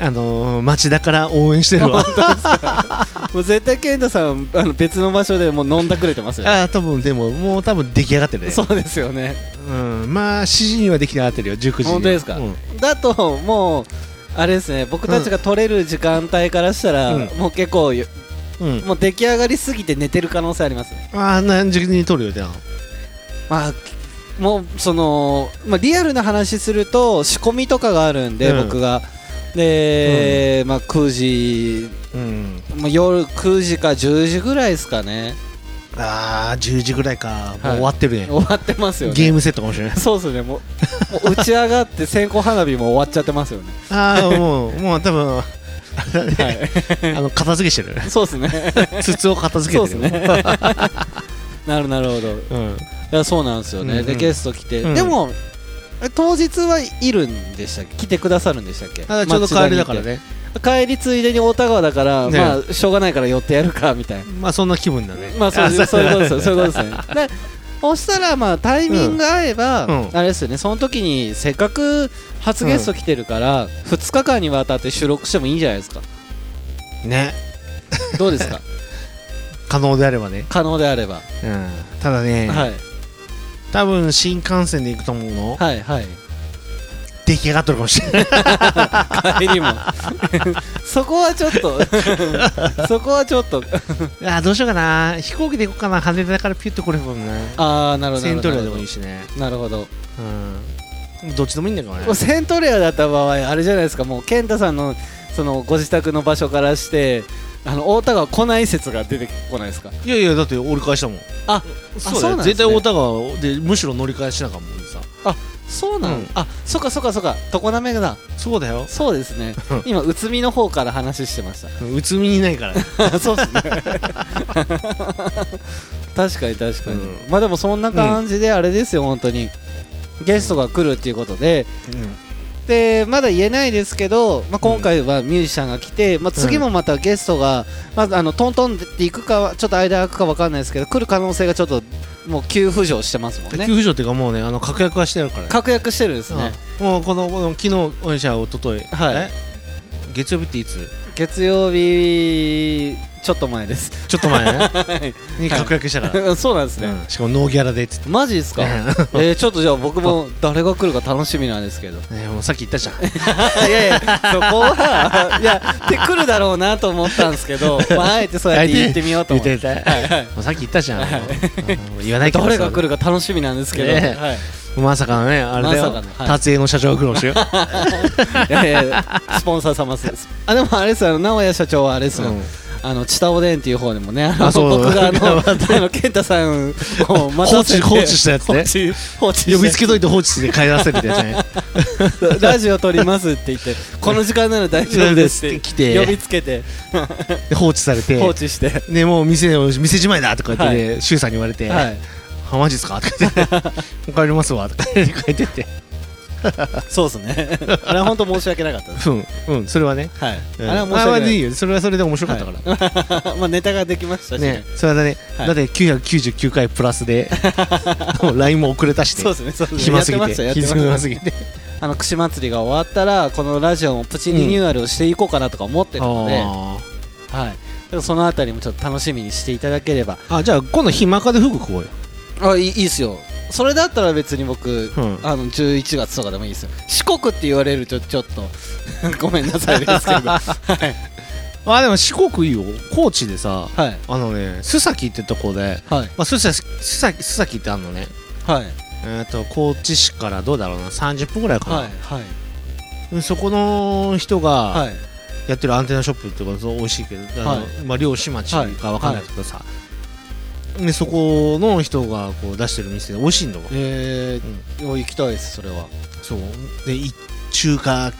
Speaker 3: あの町田から応援してるわ。
Speaker 2: もう絶対健太さんあの別の場所でもう飲んだくれてますよ
Speaker 3: あー多分でももう多分出来上がってるね。
Speaker 2: そうですよね。
Speaker 3: うんまあ7時には出来上がってるよ19時
Speaker 2: 本当ですか？
Speaker 3: うん。
Speaker 2: だともうあれですね僕たちが取れる時間帯からしたら、
Speaker 3: うん。
Speaker 2: もう結構
Speaker 3: うん。
Speaker 2: もう出来上がりすぎて寝てる可能性ありますね。
Speaker 3: ああ何時に撮るよじゃあ。
Speaker 2: まあもうその、まあ、リアルな話すると仕込みとかがあるんで、
Speaker 3: うん。
Speaker 2: 僕が。で、まあ9時、
Speaker 3: うん。
Speaker 2: まあ、夜9時か10時ぐらいですかね。
Speaker 3: ああ10時ぐらいか。もう終わってるね、
Speaker 2: 終わってますよね。
Speaker 3: ゲームセットかもしれない。
Speaker 2: そうですね。もうもう打ち上がって線香花火も終わっちゃってますよね。
Speaker 3: ああもうもう多分
Speaker 2: はい。
Speaker 3: あの片付けしてる。
Speaker 2: そうですね。
Speaker 3: 筒を片付けてる
Speaker 2: そうですね。なるなるほど。
Speaker 3: うん
Speaker 2: いやそうなんですよね、
Speaker 3: うんうん。
Speaker 2: でゲスト来て、
Speaker 3: うん。
Speaker 2: でもえ当日はいるんでしたっけ？来てくださるんでしたっけ？
Speaker 3: ただちょうど帰りだからね。
Speaker 2: 帰りついでに大田川だから、
Speaker 3: ね
Speaker 2: まあしょうがないから寄ってやるかみたいな。
Speaker 3: まあそんな気分だね。
Speaker 2: まあそう
Speaker 3: あ
Speaker 2: そういうことですよ。そういうことですねでそしたらまあタイミング合えば、
Speaker 3: うん。
Speaker 2: あれですよね。その時にせっかく初ゲスト来てるから、2日間にわたって収録してもいいんじゃないですか。
Speaker 3: ね。
Speaker 2: どうですか？
Speaker 3: 可能であればね、
Speaker 2: 可能であれば、
Speaker 3: うん、ただね、
Speaker 2: はい
Speaker 3: 多分新幹線で行くと思うの。
Speaker 2: はいはい。
Speaker 3: 出来上がってるかもしれない。
Speaker 2: 帰りも。そこはちょっと。そこはちょっと。
Speaker 3: あーどうしようかな。飛行機で行こうかな。羽田からピュッと来ればもんな
Speaker 2: ああなるほど。
Speaker 3: セントレアでもいいしね。
Speaker 2: なるほど。
Speaker 3: うん。どっちでもいいんだけどね。
Speaker 2: もうセントレアだった場合あれじゃないですか。もう健太さんのそのご自宅の場所からしてあの大田川来ない説が出てこないですか？
Speaker 3: いやいやだって折り返したもん。
Speaker 2: あ
Speaker 3: そうだよ。絶対大田川でむしろ乗り換えしなかったもんさ。
Speaker 2: そうなの、
Speaker 3: うん。
Speaker 2: あそっかそっかそっか。常滑だ
Speaker 3: そうだよ。
Speaker 2: そうですね。今宇都宮の方から話してまし
Speaker 3: うつみにいないから。
Speaker 2: た そうですね。確かに確かに、
Speaker 3: うん。
Speaker 2: まあでもそんな感じであれですよ、本当に。ゲストが来るっていうことででまだ言えないですけど、まあ、今回はミュージシャンが来て、まあ、次もまたゲストが、まあ、あのトントンっていくかはちょっと間空くか分かんないですけど来る可能性がちょっともう急浮上してますもんね。
Speaker 3: 急浮上っていうかもうねあの確約はしてあるから。
Speaker 2: 確約してるんですね、
Speaker 3: うん。もうこのこの昨日おいしゃおととい。
Speaker 2: はい。
Speaker 3: え？月曜日っていつ？
Speaker 2: 月曜日ちょっと前です。
Speaker 3: ちょっと前ね。に確約したから、
Speaker 2: そうなんですね、
Speaker 3: うん。しかもノーギャラでっつって
Speaker 2: マジですか？えー、ちょっとじゃあ僕も誰が来るか楽しみなんですけど。
Speaker 3: ねもうさっき言ったじゃん。
Speaker 2: いやいやそこはいやで来るだろうなと思ったんですけど、まあ、あえてそうやって言ってみようと思って。
Speaker 3: 言ってた。もうさっき言ったじゃん、うん言わないけど
Speaker 2: 誰が来るか楽しみなんですけど、
Speaker 3: ね
Speaker 2: はい、
Speaker 3: まさかのねあれだよ、
Speaker 2: まさかのはい。
Speaker 3: 達江の社長が来るんですよ
Speaker 2: いやいやスポンサー様です。あでもあれですよ。直哉社長はあれですよ、
Speaker 3: うん。
Speaker 2: あのチタおでんっていう方でもねあの
Speaker 3: あそう。
Speaker 2: 僕があの あの健太さんを待たせて。
Speaker 3: 放置放置したやつね。
Speaker 2: 放置放置
Speaker 3: 呼びつ。けといて放置して帰らせるってやつね
Speaker 2: ラジオ撮りますって言ってこの時間なら大丈夫ですって
Speaker 3: 来て。
Speaker 2: 呼びつけて。
Speaker 3: で放置されて。
Speaker 2: 放置して。
Speaker 3: でもう店を店じまいだとか言ってね、周さんに言われて「
Speaker 2: はい
Speaker 3: あマジっすか?」とか言って「帰りますわ」とか言って帰ってって。
Speaker 2: そうですね。あれは本当申し訳なかったです。
Speaker 3: うんうん。それはね、
Speaker 2: はい。
Speaker 3: うん、
Speaker 2: あれは申し訳ない。
Speaker 3: いいよ。それはそれで面白かったから、
Speaker 2: はい。まあネタができましたしね。
Speaker 3: ね。それはね、
Speaker 2: はい。
Speaker 3: だって999回プラスで LINE も遅れたしね。
Speaker 2: そうですねそうですね。
Speaker 3: 暇すぎ
Speaker 2: て。
Speaker 3: 暇すぎて。
Speaker 2: あの串祭りが終わったらこのラジオもプチリニューアルをしていこうかなとか思ってるので、
Speaker 3: あ
Speaker 2: はい、そのあたりもちょっと楽しみにしていただければ。
Speaker 3: ーあじゃあ今度暇かでフグ食おうよ
Speaker 2: あいいいいっすよ。それだったら別に僕、
Speaker 3: うん。
Speaker 2: あの11月とかでもいいですよ。四国って言われるとちょっと ごめんなさいですけど。はい、
Speaker 3: あでも四国いいよ。高知でさ
Speaker 2: はい。
Speaker 3: あのね須崎ってとこで
Speaker 2: はい。
Speaker 3: まあ須崎須崎須崎ってあるのね。
Speaker 2: はい。
Speaker 3: えっ、と高知市からどうだろうな。30分ぐらいかな、
Speaker 2: はいはい。
Speaker 3: うんそこの人が
Speaker 2: はい。
Speaker 3: やってるアンテナショップっていうかそう美味しいけど、あの
Speaker 2: はい。
Speaker 3: まあ、漁師町かわかんないけどさ、でそこの人がこう出してる店で美味しいんだわ。
Speaker 2: えーお行きたいですそれは。
Speaker 3: そう。でい中華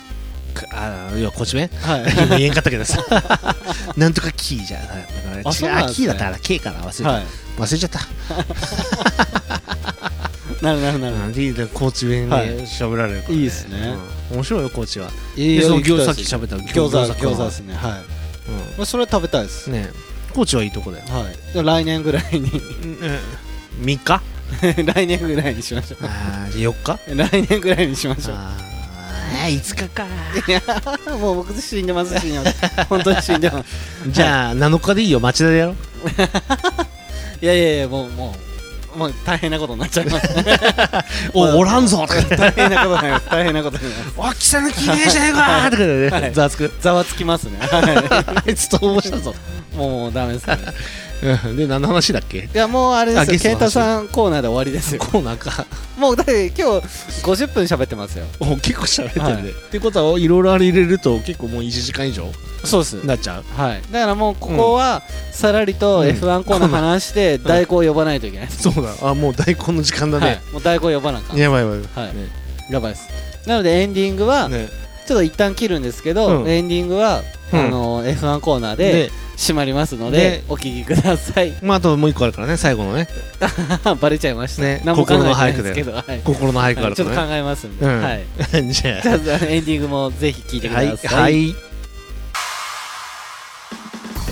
Speaker 3: かあ要はこっち弁
Speaker 2: はい。
Speaker 3: 今言えんかったけどさ。なんとかキーじゃだから
Speaker 2: あそうなんね。
Speaker 3: キーだったら K かな忘れちゃ
Speaker 2: は
Speaker 3: った、忘れちゃった。
Speaker 2: い なるなるなる
Speaker 3: うん。でで高知弁で
Speaker 2: はい。
Speaker 3: 喋られるから、
Speaker 2: いいですね。
Speaker 3: うん。面白いよ高知は、
Speaker 2: いい
Speaker 3: でその餃子さっき喋った
Speaker 2: 餃子
Speaker 3: 餃子
Speaker 2: 餃子ですね。はい。
Speaker 3: うん。
Speaker 2: まあそれは食べたいです。
Speaker 3: ね高知はい。いとこだよ、
Speaker 2: はい来年ぐらいに。
Speaker 3: 3 日？
Speaker 2: 来年ぐらいにしましょう。
Speaker 3: あー4日？
Speaker 2: 来年ぐらいにしましょう。
Speaker 3: あー5日か。
Speaker 2: いやもう僕死んでます死んでます本当に死んでます
Speaker 3: じゃあ7日でいいよ。町田でやろう。
Speaker 2: いやいやいやもうもうもう大変なことになっちゃいます
Speaker 3: おおらんぞ。
Speaker 2: 大変なことになります。大変なことになります。
Speaker 3: お貴様きれいじゃねえかとか言って
Speaker 2: はい。
Speaker 3: ねざわつく
Speaker 2: ざわつきますね。は
Speaker 3: あいつ逃亡したぞ。
Speaker 2: いもうダメですね。
Speaker 3: うんで何の話だっけ？
Speaker 2: いやもうあれですよ。健太さんコーナーで終わりですよ。
Speaker 3: コーナーか。
Speaker 2: もうだって今日50分喋ってますよ。
Speaker 3: お結構喋ってるね、
Speaker 2: はい。
Speaker 3: ってことはいろいろあれ入れると結構もう1時間以上
Speaker 2: そうです。
Speaker 3: なっちゃう？
Speaker 2: はい。だからもうここはさらりと
Speaker 3: うん。
Speaker 2: F1 コーナー話して大根を呼ばないといけない。です
Speaker 3: そうだ。あもう大根の時間だ
Speaker 2: はい。
Speaker 3: ね、
Speaker 2: もう大根呼ばなあかん。
Speaker 3: やばいやばい、
Speaker 2: はい。
Speaker 3: ね。
Speaker 2: やばいです。なのでエンディングは
Speaker 3: ね
Speaker 2: ちょっと一旦切るんですけど、
Speaker 3: うん。
Speaker 2: エンディングは、
Speaker 3: うん。
Speaker 2: あの F1 コーナーで
Speaker 3: で
Speaker 2: 締まりますので
Speaker 3: で
Speaker 2: お聞きください。
Speaker 3: まああともう一個あるからね最後のね。
Speaker 2: バレちゃいました。
Speaker 3: ね
Speaker 2: 何も考え
Speaker 3: で
Speaker 2: ですけど、はい。
Speaker 3: 心の俳句あ
Speaker 2: はいちょっと考えますんで、
Speaker 3: うん。
Speaker 2: はい。
Speaker 3: じ ゃ
Speaker 2: じゃあエンディングもぜひ聞いてくだ
Speaker 3: あ
Speaker 2: さい、
Speaker 3: はい。はい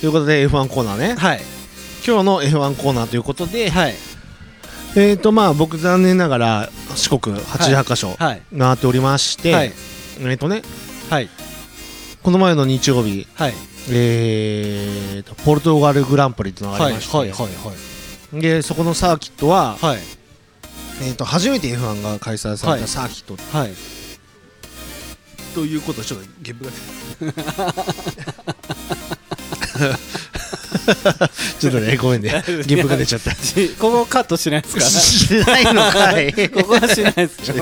Speaker 3: ということで F1 コーナーね。
Speaker 2: はい。
Speaker 3: 今日の F1 コーナーということで
Speaker 2: はい。
Speaker 3: えーとまあ僕残念ながら四国88カ所
Speaker 2: はい。
Speaker 3: 回っておりまして、
Speaker 2: はい。
Speaker 3: えーとね
Speaker 2: はい。
Speaker 3: この前の日曜日
Speaker 2: はい。
Speaker 3: えーとポルトガルグランプリっていうのがあ
Speaker 2: はい
Speaker 3: りまして、
Speaker 2: はいはい
Speaker 3: でそこのサーキットは、
Speaker 2: はい。
Speaker 3: えー、と初めて F1 が開催されたサーキット。
Speaker 2: はい。
Speaker 3: ということでちょっとゲップが ちょっとねごめんね。ゲップが出ちゃった。
Speaker 2: し ここカットしないですか
Speaker 3: しないのかい。
Speaker 2: ここはしないです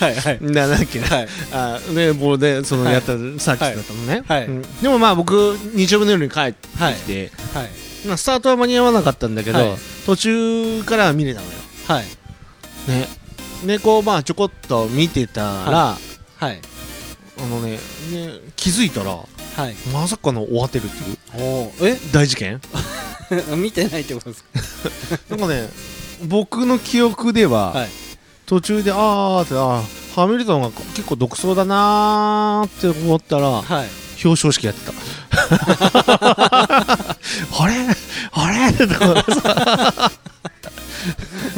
Speaker 2: はいはい。
Speaker 3: ななんだっけな。
Speaker 2: はい。
Speaker 3: あでボールでその
Speaker 2: はい
Speaker 3: やったサーキットだったのね、
Speaker 2: はい。
Speaker 3: うん。でもまあ僕日曜日の夜に帰ってきて、
Speaker 2: はい。
Speaker 3: まあ、スタートは間に合わなかったんだけど、
Speaker 2: はい。
Speaker 3: 途中からは見れたのよ。
Speaker 2: はい。
Speaker 3: ね。でこうまあちょこっと見てたら、
Speaker 2: はい。
Speaker 3: あのねね気づいたら
Speaker 2: はい。
Speaker 3: まさかの終わってるっていう？
Speaker 2: おえ？
Speaker 3: 大事件？
Speaker 2: 見てないってことですか？
Speaker 3: なんかね僕の記憶では、
Speaker 2: はい。
Speaker 3: 途中であーってあーハミルトンが結構独走だなーって思ったら
Speaker 2: はい。
Speaker 3: 表彰式やってた。あれ？あれ？ってとこ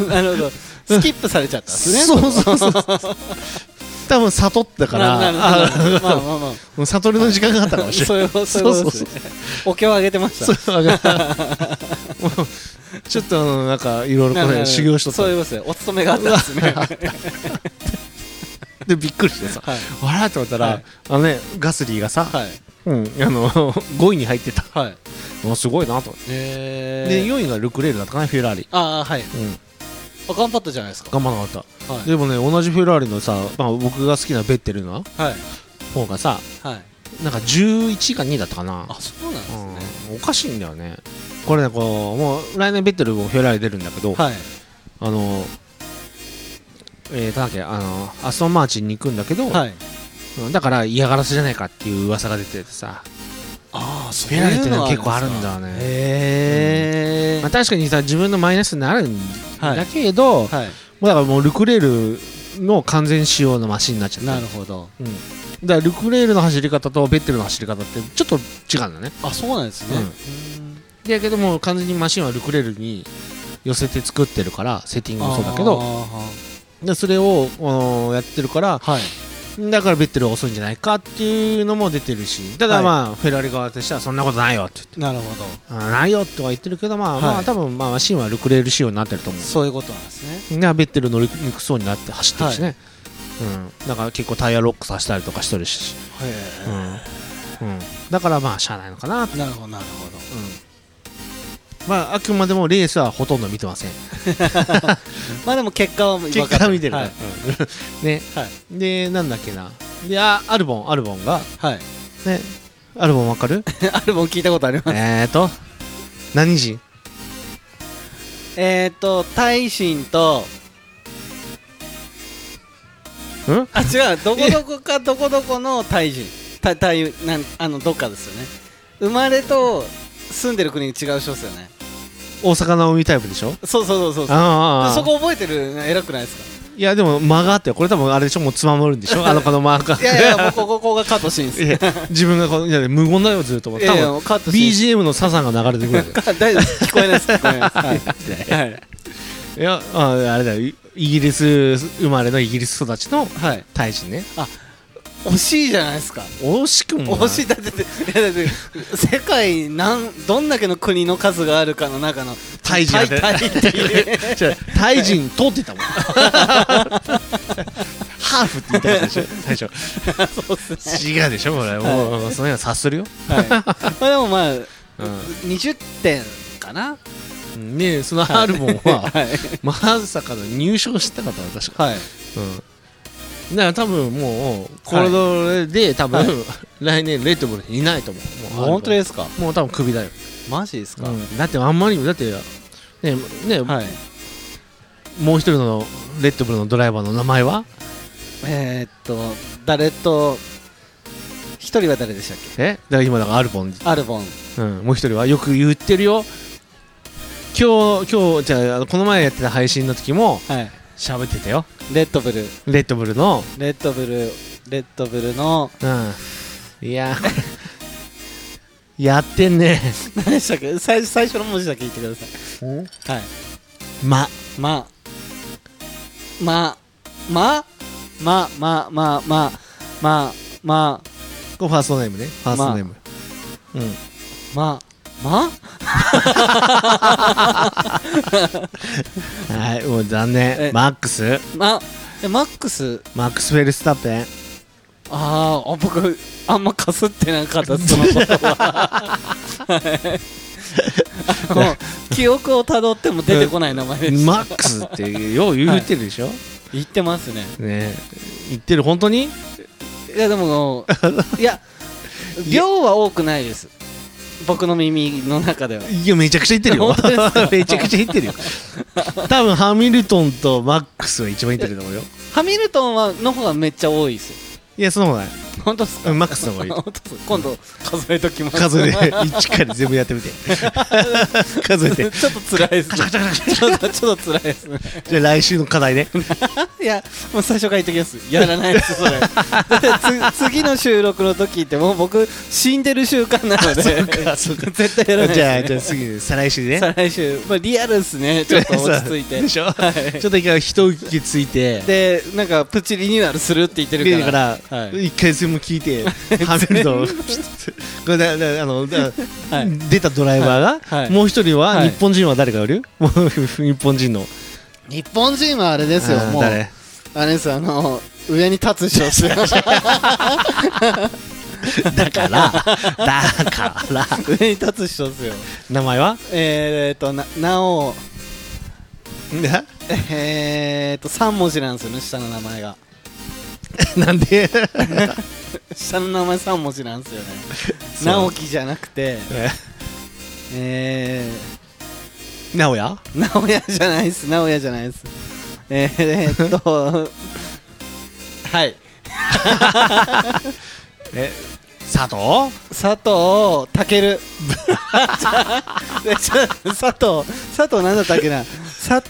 Speaker 2: なるほど。スキップされちゃったんですね。
Speaker 3: そうそうそうそう多分悟ったから悟りの時間があったかもしれない。
Speaker 2: そういうそういうお経をあげてました。
Speaker 3: ちょっとあのなんかいろいろこれ修行しとった。
Speaker 2: そういうことです。ねお勤めがあったんですね。
Speaker 3: でびっくりしてさ
Speaker 2: はい。
Speaker 3: あらと思ったら、
Speaker 2: はい。
Speaker 3: あのねガスリーがさ、
Speaker 2: はい。
Speaker 3: うん、あの5位に入ってた。
Speaker 2: はい。
Speaker 3: もうすごいなと思って、
Speaker 2: え
Speaker 3: で4位がルクレールだったかなフェラーリ、
Speaker 2: ああはい。
Speaker 3: うん、
Speaker 2: あ頑張ったじゃないですか。
Speaker 3: 頑張らなかった、
Speaker 2: はい。
Speaker 3: でもね同じフェラーリのさ、まあ、僕が好きなベッテルの
Speaker 2: はい。
Speaker 3: 方がさ
Speaker 2: はい。
Speaker 3: なんか11か2だったかな。
Speaker 2: あそうなんですね。
Speaker 3: うん、おかしいんだよね。これねこうもう来年ベッテルもフェラーリ出るんだけど、
Speaker 2: はい。
Speaker 3: あのえー、なんだっけあのアストンマーチンに行くんだけど、
Speaker 2: はい。
Speaker 3: うんだから嫌がらせじゃないかっていう噂が出ててさ
Speaker 2: ああそ
Speaker 3: フェラーリってのは結構あるんだよね。
Speaker 2: へえ
Speaker 3: まあ、確かにさ自分のマイナスになるん
Speaker 2: はい。
Speaker 3: だけど、
Speaker 2: はい。
Speaker 3: もうだからもうルクレールの完全仕様のマシンになっちゃった。
Speaker 2: なるほど。
Speaker 3: うん、だからルクレールの走り方とベッテルの走り方ってちょっと違うんだね。
Speaker 2: あそうなんですね。
Speaker 3: うん。
Speaker 2: うん
Speaker 3: だけども完全にマシンはルクレールに寄せて作ってるからセッティングもそうだけど。
Speaker 2: あ
Speaker 3: でそれをおやってるから
Speaker 2: ーはい
Speaker 3: だからベッテルは遅いんじゃないかっていうのも出てるしただ
Speaker 2: はい。
Speaker 3: まあ、フェラーリ側としてはそんなことないよって言って
Speaker 2: なるほど。
Speaker 3: あないよとは言ってるけどまあ、ま
Speaker 2: はい。
Speaker 3: あ多分まあマシンはルクレール仕様になってると思う
Speaker 2: そういうことなんですね。
Speaker 3: でベッテル乗りにくそうになって走ってるしね、うん、だから結構タイヤロックさせたりとかしてるし、
Speaker 2: へ
Speaker 3: うん。うん、だからまあしゃあないのかな
Speaker 2: なるほどなるほど
Speaker 3: まああくまでもレースはほとんど見てません。
Speaker 2: まあでも結果は
Speaker 3: 結果見てるから、
Speaker 2: はい。
Speaker 3: う んね。
Speaker 2: はい。
Speaker 3: でなんだっけな。であアルボン。アルボンが？
Speaker 2: はい。
Speaker 3: ね。アルボンわかる？
Speaker 2: アルバム聞いたことあります。
Speaker 3: えーと。何人？
Speaker 2: えっと大臣と
Speaker 3: ん？
Speaker 2: あ違う。どこどこかどこどこの大臣た大なんあのどっかですよね。生まれと住んでる国が違う人ですよね
Speaker 3: 大阪直美タイプでしょ？
Speaker 2: そうそうそうそう。そう
Speaker 3: あ
Speaker 2: そこ覚えてるの偉くないですか？
Speaker 3: いやでも間があってこれ多分あれでしょ？もうつまむるんでしょ？あの子の間が
Speaker 2: いやいやもうここここがカットシーンです。
Speaker 3: いや自分がこういや無言だよずっと。多
Speaker 2: いやいや
Speaker 3: 分
Speaker 2: もうカットシーン
Speaker 3: BGM のサザンが流れてくる。
Speaker 2: 大丈夫です。聞こえないです。聞こえないです。はい。はい。
Speaker 3: いやああれだよ。イイギリス生まれのイギリス育ちの
Speaker 2: はい。
Speaker 3: 大臣ね
Speaker 2: 惜しいじゃないですか。
Speaker 3: 惜しくもな
Speaker 2: 惜しい。だってだって世界なんどんだけの国の数があるかの中の
Speaker 3: 大臣
Speaker 2: 大大っていう。
Speaker 3: じゃあ大臣通ってたもん。ハーフって言ったでしょ最初。
Speaker 2: そう
Speaker 3: 違うでしょこれ。もうその辺は察するよ、
Speaker 2: はい。まあでもまあ
Speaker 3: う
Speaker 2: 20点かな。
Speaker 3: ん、ねそのハルボンは
Speaker 2: はい。
Speaker 3: まさかの入賞してたから確か。
Speaker 2: はい。
Speaker 3: うんだから多分もうこれで多分、
Speaker 2: はい。
Speaker 3: 来年レッドブルにいないと思う。もう
Speaker 2: 本当ですか？
Speaker 3: もう多分クビだよ、
Speaker 2: マジですか、
Speaker 3: うん。だってあんまりだってねね、
Speaker 2: はい。
Speaker 3: もう一人のレッドブルのドライバーの名前は？
Speaker 2: えー、っと誰と一人は誰でしたっけ？
Speaker 3: え？だから今だからアルボン、
Speaker 2: アルボン。
Speaker 3: うん、もう一人はよく言ってるよ。今日今日じゃあこの前やってた配信の時も
Speaker 2: はい
Speaker 3: 喋ってたよ。
Speaker 2: レッドブル。
Speaker 3: レッドブルの？
Speaker 2: レッドブルレッドブルの
Speaker 3: うん。いや。やってんね。
Speaker 2: 何でしたっけ？最最初の文字だけ言ってください。はい。
Speaker 3: ま。
Speaker 2: ま。ま。ま。ま。ま。ま。ま。ま。ま。
Speaker 3: これファーストネームね。ファーストネーム、うん。
Speaker 2: まま
Speaker 3: はいもう残念。
Speaker 2: え
Speaker 3: マックス？
Speaker 2: まえマックス？
Speaker 3: マックス・フェルスタッペン。
Speaker 2: あーあ僕あんまかすってなかったそのことははい。あの記憶をたどっても出てこない名前でした
Speaker 3: マックスってよう言うてるでしょ、
Speaker 2: 言ってますね。
Speaker 3: ね。言ってる本当に？
Speaker 2: いやでもいや 量は多くないです僕の耳の中では。い
Speaker 3: やめちゃくちゃ言ってるよ。めちゃくちゃ言ってるよ。多分ハミルトンとマックスは一番言ってると思うよ。
Speaker 2: ハミルトンはの方がめっちゃ多いですよ。
Speaker 3: いやそんなことない
Speaker 2: 本当っすか？
Speaker 3: うんマックスの方がいい。
Speaker 2: 今度数えときます。
Speaker 3: 数えで1から全部やってみて。数えて。
Speaker 2: ちょっと辛いですね。ちょっとちょっと辛いですね。
Speaker 3: じゃあ来週の課題ね。
Speaker 2: いやもう最初から言っときます。やらないですそれ。次の収録の時ってもう僕死んでる習慣なので。
Speaker 3: そうかそうか。
Speaker 2: 絶対やらない
Speaker 3: じゃあじゃあ次再来週ね。
Speaker 2: 再来週、まあ、リアルですね。ちょっと落ち着いて。
Speaker 3: でしょ、
Speaker 2: はい。
Speaker 3: ちょっと一回一息ついて。
Speaker 2: でなんかプチリニューアルするって言って
Speaker 3: で
Speaker 2: るか
Speaker 3: ら一回全部聞いてはめるとこれだだあのだ
Speaker 2: はい。
Speaker 3: 出たドライバーが、
Speaker 2: はい。
Speaker 3: もう一人は、
Speaker 2: はい。
Speaker 3: 日本人は誰かいる？も う日本人の。
Speaker 2: 日本人はあれですよもう。
Speaker 3: あ
Speaker 2: れですあの上に立つ人ですよ。
Speaker 3: だからだから。
Speaker 2: 上に立つ人ですよ。
Speaker 3: 名前は？
Speaker 2: えーっとななお
Speaker 3: な
Speaker 2: えーっと3文字なんですよね下の名前が。
Speaker 3: なんで？
Speaker 2: 下の名前3文字なんですよね。直樹じゃなくて。え。
Speaker 3: 直哉？
Speaker 2: ー、直哉じゃないです。直哉じゃないです。えー、えー、っと。はい。
Speaker 3: え佐藤？
Speaker 2: 佐藤健。佐藤。佐藤なんだったっけな？佐藤。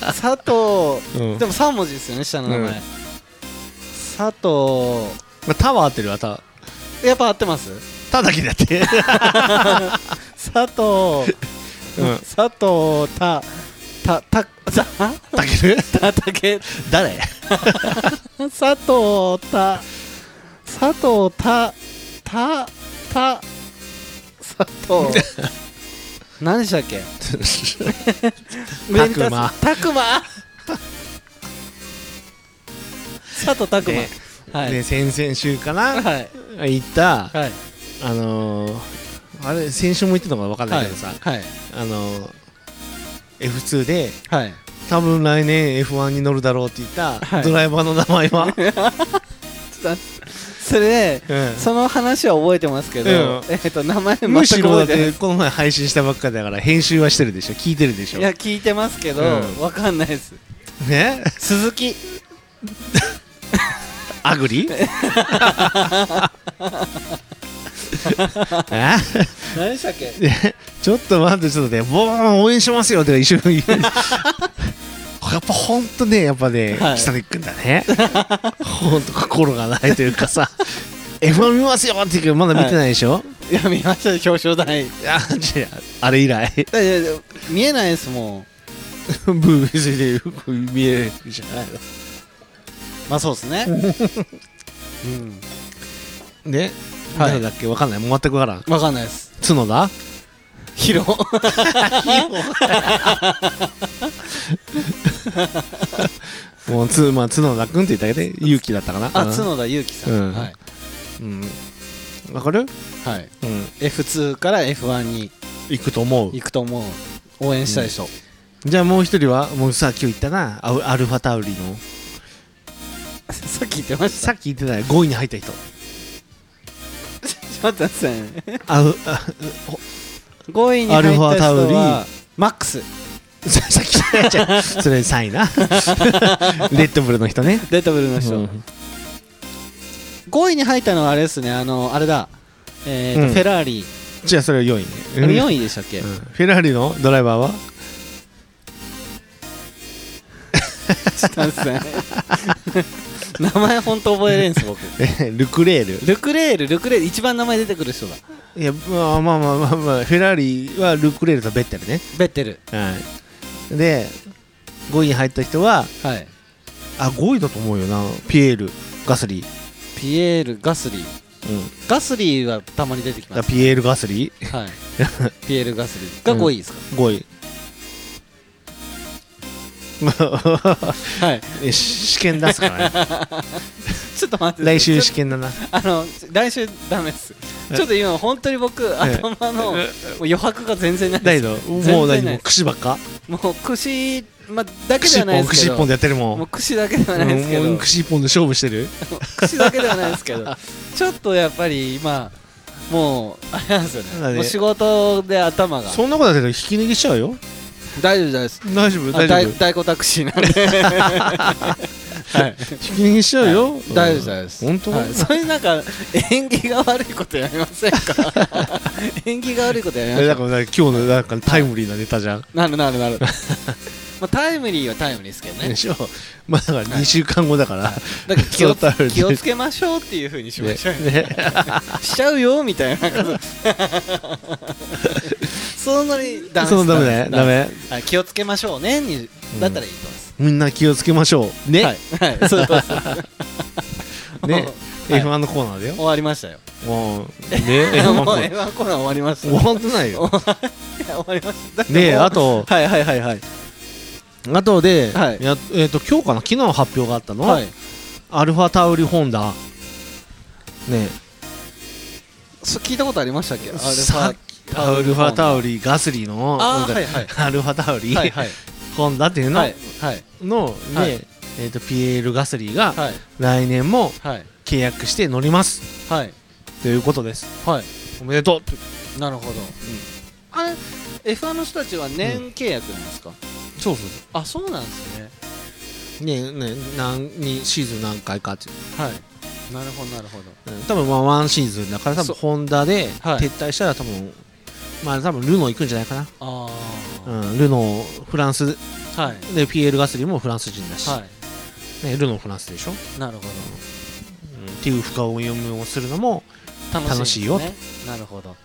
Speaker 2: 佐藤、
Speaker 3: うん。
Speaker 2: でも3文字ですよね下の名前、
Speaker 3: うん
Speaker 2: 佐藤
Speaker 3: まあ、タは合ってるわタ
Speaker 2: やっぱ合ってます？
Speaker 3: タだけだって。
Speaker 2: 佐藤、
Speaker 3: うん。
Speaker 2: 佐藤たたたた
Speaker 3: たける？
Speaker 2: たたけ
Speaker 3: 誰？
Speaker 2: 佐藤た佐藤たたた佐藤。何でしたっけ？
Speaker 3: たくま。
Speaker 2: たくま？佐藤たく
Speaker 3: で
Speaker 2: まはい。
Speaker 3: で先々週かな。
Speaker 2: はい。
Speaker 3: 行った。
Speaker 2: はい。
Speaker 3: あのー、あれ先週も言ってたのか分かんない
Speaker 2: はい
Speaker 3: けどさ、
Speaker 2: はい。
Speaker 3: あのー、F2 で
Speaker 2: はい。
Speaker 3: 多分来年 F1 に乗るだろうって言った、
Speaker 2: はい。
Speaker 3: ドライバーの名前は、
Speaker 2: それで
Speaker 3: うん。
Speaker 2: その話は覚えてますけど、
Speaker 3: うん。
Speaker 2: えっと名前全く
Speaker 3: むしろだっててこの前配信したばっかだから編集はしてるでしょ。聞いてるでしょ。
Speaker 2: いや聞いてますけど、
Speaker 3: うん。
Speaker 2: わかんないです。
Speaker 3: ね？
Speaker 2: 鈴木
Speaker 3: アグリ？え？
Speaker 2: 何でしたっけ？
Speaker 3: でちょっと待ってちょっとねボーン応援しますよって一緒に。言うやっぱほんとねやっぱね
Speaker 2: はい。
Speaker 3: 北根君だね。ほんと心がないというかさ。F1 見ますよって言うけどまだ見てないでしょ、
Speaker 2: い。や見ましたよ表彰台。い
Speaker 3: いやああれ以来？
Speaker 2: やいや見えないですもん。
Speaker 3: ブースで 見えるじゃない
Speaker 2: まあそうですね。うん。
Speaker 3: ので、
Speaker 2: はい。
Speaker 3: 誰だっけ？わかんない。もう全くわからん。
Speaker 2: わかんないです。
Speaker 3: 角田？
Speaker 2: ヒロ。
Speaker 3: もうつ、まあ、角田君って言ったけど勇気だったかな。
Speaker 2: あ
Speaker 3: うん。
Speaker 2: 角田裕樹さん、
Speaker 3: うん。
Speaker 2: はい、
Speaker 3: うん。わかる？
Speaker 2: はい、
Speaker 3: うん。
Speaker 2: F2 から F1 に
Speaker 3: 行くと思う。
Speaker 2: 行くと思う。応援したいでしょ、
Speaker 3: じゃあもう一人は？もうさ今日言ったな。アルファタウリの
Speaker 2: さっき言ってました。
Speaker 3: さっき言ってない5位に入った人。
Speaker 2: ちょっと待ってくださいね。
Speaker 3: あうあ
Speaker 2: 5位に入った
Speaker 3: アルファタウリ
Speaker 2: 人はマックス。
Speaker 3: ささっき言ったじゃん。それ3位な。レッドブルの人ね。
Speaker 2: レッドブルの人、
Speaker 3: うん。
Speaker 2: 5位に入ったのはあれですね。あのあれだ。えーと
Speaker 3: うん。
Speaker 2: フェラーリ。
Speaker 3: じゃあそれは4位ね。
Speaker 2: あれ4
Speaker 3: 位、
Speaker 2: 位でしたっけ、
Speaker 3: うん。フェラーリのドライバーは？
Speaker 2: ちょっと待ってください 名前本当覚えれんす僕。
Speaker 3: えルクレール。
Speaker 2: ルクレールルクレール一番名前出てくる人だ。
Speaker 3: いやまあまあまあまあ、まあ、フェラーリはルクレールとベッテルね。
Speaker 2: ベッテル。
Speaker 3: はい。で5位に入った人は
Speaker 2: はい。
Speaker 3: あ5位だと思うよなピエールガスリー。
Speaker 2: ピエール・ガスリー。
Speaker 3: うん。
Speaker 2: ガスリーはたまに出てきます
Speaker 3: あピエールガスリ
Speaker 2: はい。ピエール・ガスリーが5位ですか、
Speaker 3: ー5位
Speaker 2: はい。
Speaker 3: 試験出すからね。
Speaker 2: ちょっと待って。
Speaker 3: 来週試験だな。
Speaker 2: あの来週ダメです。ちょっと今本当に僕頭の余白が全然ない
Speaker 3: だけ
Speaker 2: です
Speaker 3: もう何？も串ばっか？
Speaker 2: もう串、まあ、だけで
Speaker 3: 串
Speaker 2: はないですけど。
Speaker 3: 串一本でやってるもん。
Speaker 2: もう串だけではないですけど、
Speaker 3: 串一本で勝負してる？
Speaker 2: 串だけではないですけど。ちょっとやっぱり今もうあれなんですよね。もう仕事で頭が。
Speaker 3: そんなことだけど引き抜きしちゃうよ
Speaker 2: 大丈夫です。
Speaker 3: 大丈夫
Speaker 2: あ
Speaker 3: 大丈夫。
Speaker 2: 大大子タクシーなんで。はい。
Speaker 3: 引き逃げしちゃうよ、うん
Speaker 2: 大丈夫です大丈夫です。
Speaker 3: 本当、
Speaker 2: はい、そういうなんか縁起が悪いことやめませんか？縁起が悪いことやめま
Speaker 3: え
Speaker 2: せんか
Speaker 3: だから今日のなんかタイムリーなネタじゃん、
Speaker 2: なるなるなる。まあタイムリーはタイムリーですけどね。
Speaker 3: でしょ。まあだから2週間後だから、
Speaker 2: だから 気をつけましょうっていうふうにしましょうよ、
Speaker 3: ね。
Speaker 2: しちゃうよみたいなそのノリダメ
Speaker 3: そのダメね。ダメ
Speaker 2: はい、気をつけましょうね。にだったらいいと思います、
Speaker 3: みんな気をつけましょう。ね、
Speaker 2: はい、はい、そうそうそう
Speaker 3: ね、
Speaker 2: はい。
Speaker 3: F1 のコーナーだよ。
Speaker 2: 終わりましたよ。
Speaker 3: もうね F1
Speaker 2: もう
Speaker 3: コーナー。
Speaker 2: F1 コーナー終わりました
Speaker 3: 終わってないよ。
Speaker 2: 終わりました。
Speaker 3: であと。
Speaker 2: はいはいはいはい。
Speaker 3: あとで、
Speaker 2: はい。
Speaker 3: やえっ、と今日かな？昨日発表があったの、
Speaker 2: はい。
Speaker 3: アルファタウリホンダ。ね
Speaker 2: そ聞いたことありましたっけ？
Speaker 3: さ
Speaker 2: ァ
Speaker 3: アルファタウリガスリの
Speaker 2: あーはいはい。
Speaker 3: アルファタウリ、
Speaker 2: はいはい。
Speaker 3: ホンダっていうの、
Speaker 2: はいはい。
Speaker 3: ので、
Speaker 2: はい。
Speaker 3: えっ、とピエール・ガスリーが
Speaker 2: はい。
Speaker 3: 来年も
Speaker 2: はい。
Speaker 3: 契約して乗ります。
Speaker 2: はい。
Speaker 3: ということです。
Speaker 2: はい。
Speaker 3: おめでとう
Speaker 2: なるほど、あれ？F1 の人たちは年契約なんですか、
Speaker 3: そうそう
Speaker 2: あそうなんですね。
Speaker 3: ねね何にシーズン何回かっていう。
Speaker 2: はい。なるほどなるほど。
Speaker 3: うん。多分まあワンシーズンだから多
Speaker 2: そ
Speaker 3: 分ホンダで
Speaker 2: はい。
Speaker 3: 撤退したら多分まあ多分ルノー行くんじゃないかな、
Speaker 2: ああ、
Speaker 3: うん、ルノーフランス
Speaker 2: はい。
Speaker 3: でピエール・ガスリーもフランス人だし、
Speaker 2: は
Speaker 3: ね、ルノーフランスでしょ、
Speaker 2: いなるほ
Speaker 3: うん、っていう深読みをするのも、
Speaker 2: ど
Speaker 3: 楽しいよ。
Speaker 2: ですね。なるほど、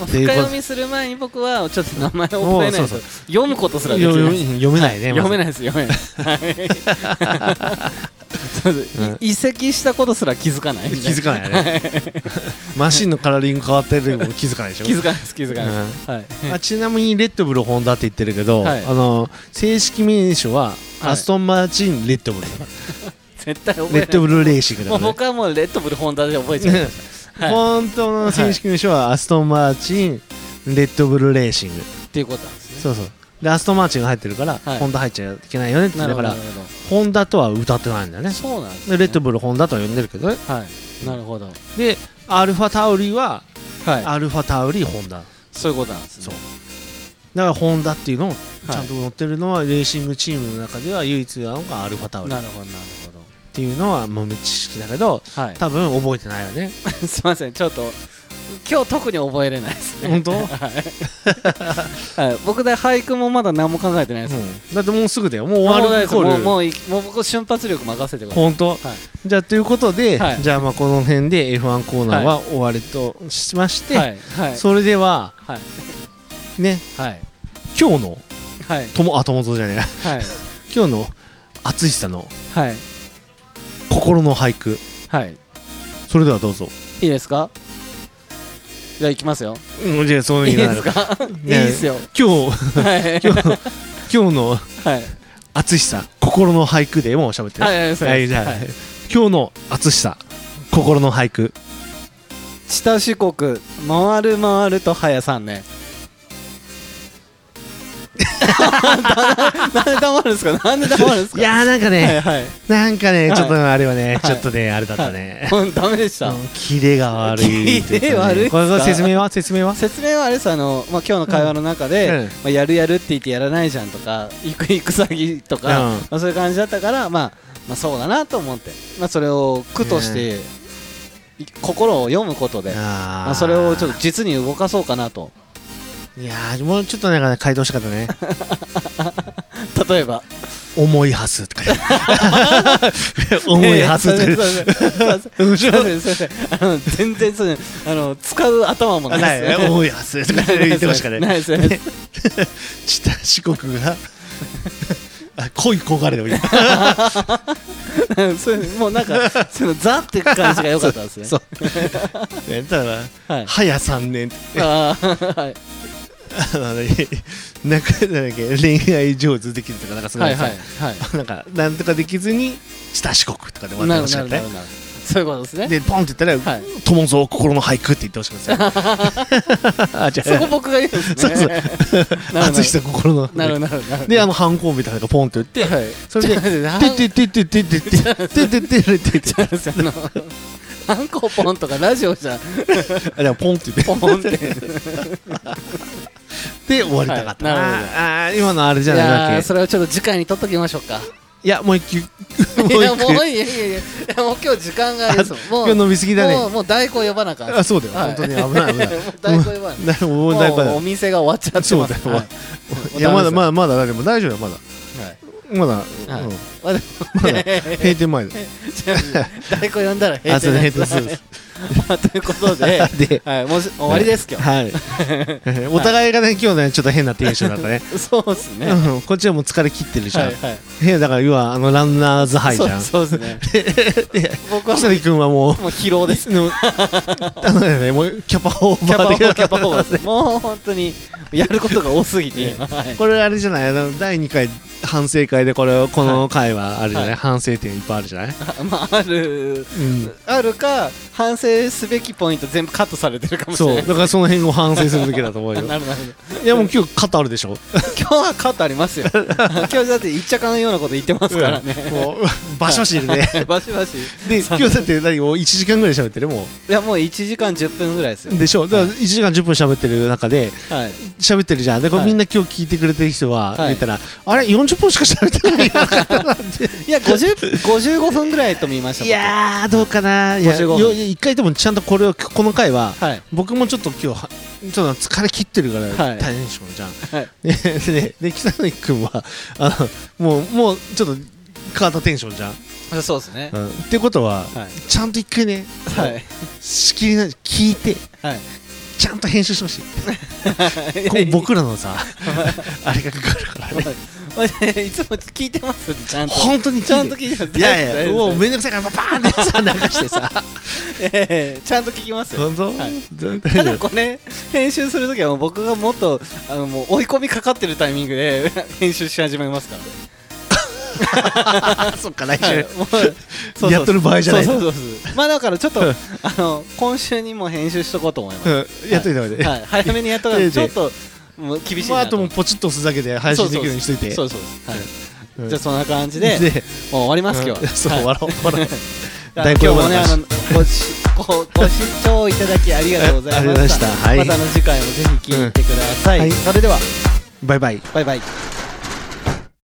Speaker 3: うん。
Speaker 2: 深読みする前に僕はちょっと名前を覚えないと
Speaker 3: おうそう。
Speaker 2: 読むことすらできない。
Speaker 3: 読読めないね、
Speaker 2: 読め
Speaker 3: ない
Speaker 2: です読めない。はい そうです
Speaker 3: うん
Speaker 2: 移籍したことすら気づかない
Speaker 3: 気づかないよね。マシンのカラーリング変わってるのも気づかないでしょ？
Speaker 2: 気づかないです気づかないです、はい。
Speaker 3: あちなみにレッドブルホンダって言ってるけど、
Speaker 2: はい。
Speaker 3: あの正式名称は
Speaker 2: はい。
Speaker 3: アストンマーチンレッドブル、
Speaker 2: 絶対
Speaker 3: レッドブルレーシングだ
Speaker 2: もう
Speaker 3: から、ね。
Speaker 2: 僕はもうレッドブルホンダで覚えちゃいました、はい、っ
Speaker 3: 本当の正式名称はアストンマーチンレッドブルレーシング。
Speaker 2: ていうことなんですね。
Speaker 3: そうそうでアストンマーチンが入ってるから、
Speaker 2: はい。
Speaker 3: ホンダ入っちゃいけないよねってだからホンダとは謳ってないんだよね。
Speaker 2: どそうなんです、ね、
Speaker 3: でレッドブルホンダとは呼んでるけどね。
Speaker 2: はい。なるほど。
Speaker 3: でアルファタウリは
Speaker 2: はい。
Speaker 3: アルファタウリホンダ。
Speaker 2: そういうことなんですね。
Speaker 3: だからホンダっていうのを
Speaker 2: はい。
Speaker 3: ちゃんと乗ってるのはレーシングチームの中では唯一なのがアルファタウリ。っ
Speaker 2: なるほどなる
Speaker 3: ていうのは豆知識だけど
Speaker 2: ほどはい。
Speaker 3: 多分覚えてないよね。
Speaker 2: すいません。ちょっと今日特に覚えれないですね。
Speaker 3: 本当、
Speaker 2: はい、はい、僕で俳句もまだ何も考えてないです、
Speaker 3: うん。だってもうすぐだよ。もう終わる
Speaker 2: もうもういもう僕瞬発力任せてください。
Speaker 3: 本当？
Speaker 2: はい。
Speaker 3: じゃあということで、
Speaker 2: はい。
Speaker 3: じゃあまあこの辺で F1 コーナーは終わりとしまして、
Speaker 2: はい。はい。
Speaker 3: それでは
Speaker 2: はい。
Speaker 3: ね
Speaker 2: はい。
Speaker 3: 今日の
Speaker 2: はい。
Speaker 3: ともあ友蔵じゃねえ
Speaker 2: はい。
Speaker 3: 今日の淳さんの
Speaker 2: はい。
Speaker 3: 心の俳句。
Speaker 2: はい。
Speaker 3: それではどうぞ。
Speaker 2: いいですか？じゃあ行きますよ。
Speaker 3: うんじゃあそう
Speaker 2: いですか？いい
Speaker 3: ね
Speaker 2: ですよ。
Speaker 3: 今日
Speaker 2: はい。
Speaker 3: 今日今日の
Speaker 2: はい。
Speaker 3: 淳さん心の俳句でもう喋ってる。
Speaker 2: はいはいそうです。
Speaker 3: はい今日の淳さん心の俳句。
Speaker 2: 北四国回る回ると早さんね なんで黙るんですか？なんで黙るんですか？
Speaker 3: いやーなんかね、
Speaker 2: はいはい。
Speaker 3: なんかね、
Speaker 2: はい。
Speaker 3: ちょっとあれはね、
Speaker 2: はい。
Speaker 3: ちょっとね、あれだったね。
Speaker 2: うんダメでした、
Speaker 3: うんキレが悪い。
Speaker 2: キレ悪い
Speaker 3: これ説明は？説明は？
Speaker 2: 説明はあれですあの、まあ、今日の会話の中で、
Speaker 3: うん。
Speaker 2: まあ、やるやるって言ってやらないじゃんとか行く行く先とか、
Speaker 3: うん。
Speaker 2: まあ、そういう感じだったから、まあ、まあそうだなと思って、まあ、それを苦として、い心を読むことで、ま
Speaker 3: あ
Speaker 2: あ、それをちょっと実に動かそうかなと
Speaker 3: と。いやー、もうちょっとなんかね、回答したかったね。
Speaker 2: 例えば
Speaker 3: 重いはずとか。重いはずとか 言って。
Speaker 2: 全然そうねあの使う頭も
Speaker 3: あない
Speaker 2: ですよ
Speaker 3: 重いはずとか言ってましたからね。
Speaker 2: ないですないです
Speaker 3: 北四国が、あ恋焦がれでもいい。
Speaker 2: そういうもうなんかそのザって感じが良かったですね
Speaker 3: そう。ねただ、
Speaker 2: はい
Speaker 3: 早3年って。
Speaker 2: あーはい
Speaker 3: あのねなんかなんだっけ恋愛上手できるとかなんかすごさ
Speaker 2: はいいはいはい。
Speaker 3: なんかなんとかできずに北四国とかで終わってほしかったね
Speaker 2: そういうことですね。
Speaker 3: でポンって言ったら
Speaker 2: はい「
Speaker 3: 友蔵心の俳句」って言ってほしかった
Speaker 2: そこ
Speaker 3: ゃ
Speaker 2: 僕が言うんですね。
Speaker 3: そうそう。淳さん心の。
Speaker 2: なるなるなる
Speaker 3: であのハンコみたいなのがポンって言って。
Speaker 2: はい。
Speaker 3: それで
Speaker 2: て「
Speaker 3: ててててててててててててて
Speaker 2: ハンコポンとかラジオじゃん
Speaker 3: あでもポンって言って
Speaker 2: ポンって
Speaker 3: で終わりたかったな。
Speaker 2: はい。
Speaker 3: あー今のあれじ
Speaker 2: い
Speaker 3: ゃないわけ。
Speaker 2: それをちょっと次回に取っときましょうか。
Speaker 3: いやもう一球。
Speaker 2: いや
Speaker 3: もう一球。
Speaker 2: もういいやいやいやいやもう今日時間があれですもう
Speaker 3: 今日伸びすぎだね。
Speaker 2: もうもう大根呼ばなあかん。
Speaker 3: あそうだよ、
Speaker 2: はい。
Speaker 3: 本当に危ない危ない。
Speaker 2: もう大根呼ばな
Speaker 3: なもう大根。
Speaker 2: お店が終わっちゃってます。
Speaker 3: そうだよ、
Speaker 2: はい。
Speaker 3: い、やまだまだまだでも大丈夫よまだ。
Speaker 2: はい。
Speaker 3: まだ、
Speaker 2: はい。
Speaker 3: うん。
Speaker 2: ま
Speaker 3: だ閉店前だ
Speaker 2: 大根呼んだら閉
Speaker 3: あそう
Speaker 2: 店
Speaker 3: 閉店す
Speaker 2: まあということで
Speaker 3: で
Speaker 2: はいもうし終わりです今日。
Speaker 3: はい。お互いがね今日ねちょっと変なテンションだったね。
Speaker 2: そうですね。
Speaker 3: うんこっちはもう疲れ切ってるじゃん、
Speaker 2: はいはい。
Speaker 3: 変だから要はあのランナーズハイじゃん。
Speaker 2: そうそうですね僕は
Speaker 3: 北谷君はもう
Speaker 2: もう疲労です
Speaker 3: あのねもうキャパオー
Speaker 2: キャパオー
Speaker 3: バーで
Speaker 2: キャパオーバーですもう本当にやることが多すぎて今はい
Speaker 3: これあれじゃないあの第2回反省会でこれこの回はあるじゃない、
Speaker 2: はい
Speaker 3: 反省点いっぱいあるじゃない、
Speaker 2: あまあある
Speaker 3: うん、
Speaker 2: あるか反省すべきポイント全部カットされてるかもしれない。
Speaker 3: そうだからその辺を反省するべきだと思うよ。
Speaker 2: なるほど。
Speaker 3: いやもう今日肩あるでしょ？
Speaker 2: 今日はカットありますよ。今日だって言っちゃかんようなこと言ってますからね。
Speaker 3: もうバシバシいるね。
Speaker 2: バシバシ。
Speaker 3: で今日だって何もう1時間ぐらい喋ってる？も
Speaker 2: いやもう1時間10分ぐらいですよ。
Speaker 3: うでしょ？だから1時間10分喋ってる中で
Speaker 2: はい。
Speaker 3: 喋ってるじゃん。でこれ
Speaker 2: はい。
Speaker 3: みんな今日聞いてくれてる人は
Speaker 2: はい。
Speaker 3: 言ったら、あれ？40分しか喋ってない。
Speaker 2: いや50 55分ぐらいと見ました
Speaker 3: いやーどうかな。いや
Speaker 2: 55分。
Speaker 3: よ一回でもちゃんとこれをこの回は
Speaker 2: 僕はい。
Speaker 3: 僕もちょっと今日はちょっと疲れ切ってるから
Speaker 2: はい。
Speaker 3: 大変でしょじゃん、
Speaker 2: はい。
Speaker 3: ででで北谷君はあのもうもうちょっと変わったテンションじゃん、
Speaker 2: あそうですね。
Speaker 3: うん、ってことは、
Speaker 2: はい。
Speaker 3: ちゃんと一回ね、
Speaker 2: はい。
Speaker 3: しきりな聞いて
Speaker 2: はい。
Speaker 3: ちゃんと編集してほし い僕らのさ あれがかかるからね
Speaker 2: いつも聞いてます？ちゃんと。
Speaker 3: 本当に
Speaker 2: ちゃんと聞いてます。
Speaker 3: いやいやもうめんどくさいからバーンってさ流してさ。
Speaker 2: ええちゃんと聞きますよ。
Speaker 3: 本当、
Speaker 2: はい。
Speaker 3: 大
Speaker 2: ただこれ編集するときは僕がもっとあのもう追い込みかかってるタイミングで 編集し始めますから。
Speaker 3: そっか来週、
Speaker 2: はい。もうそう
Speaker 3: やっとる場合じゃない
Speaker 2: そうそうそうまあだからちょっとあの今週にも編集しとこうと思います、
Speaker 3: うん、やっといた方がいい、
Speaker 2: はい、早めにやっとかないと。ちょっともう厳しい
Speaker 3: まあ、
Speaker 2: な
Speaker 3: あともうポチッと押すだけで配信できるようにしといて。
Speaker 2: そうそうそうはい
Speaker 3: うん
Speaker 2: じゃあそんな感じで
Speaker 3: で
Speaker 2: もう終わります今日
Speaker 3: うんそう、
Speaker 2: はい
Speaker 3: 笑おう笑おう
Speaker 2: 今日もねあのごしごご視聴いただきありがとうございました
Speaker 3: ました
Speaker 2: の次回もぜひ聞いてくださ
Speaker 3: い
Speaker 2: それでは
Speaker 3: バイバイ
Speaker 2: バイバイ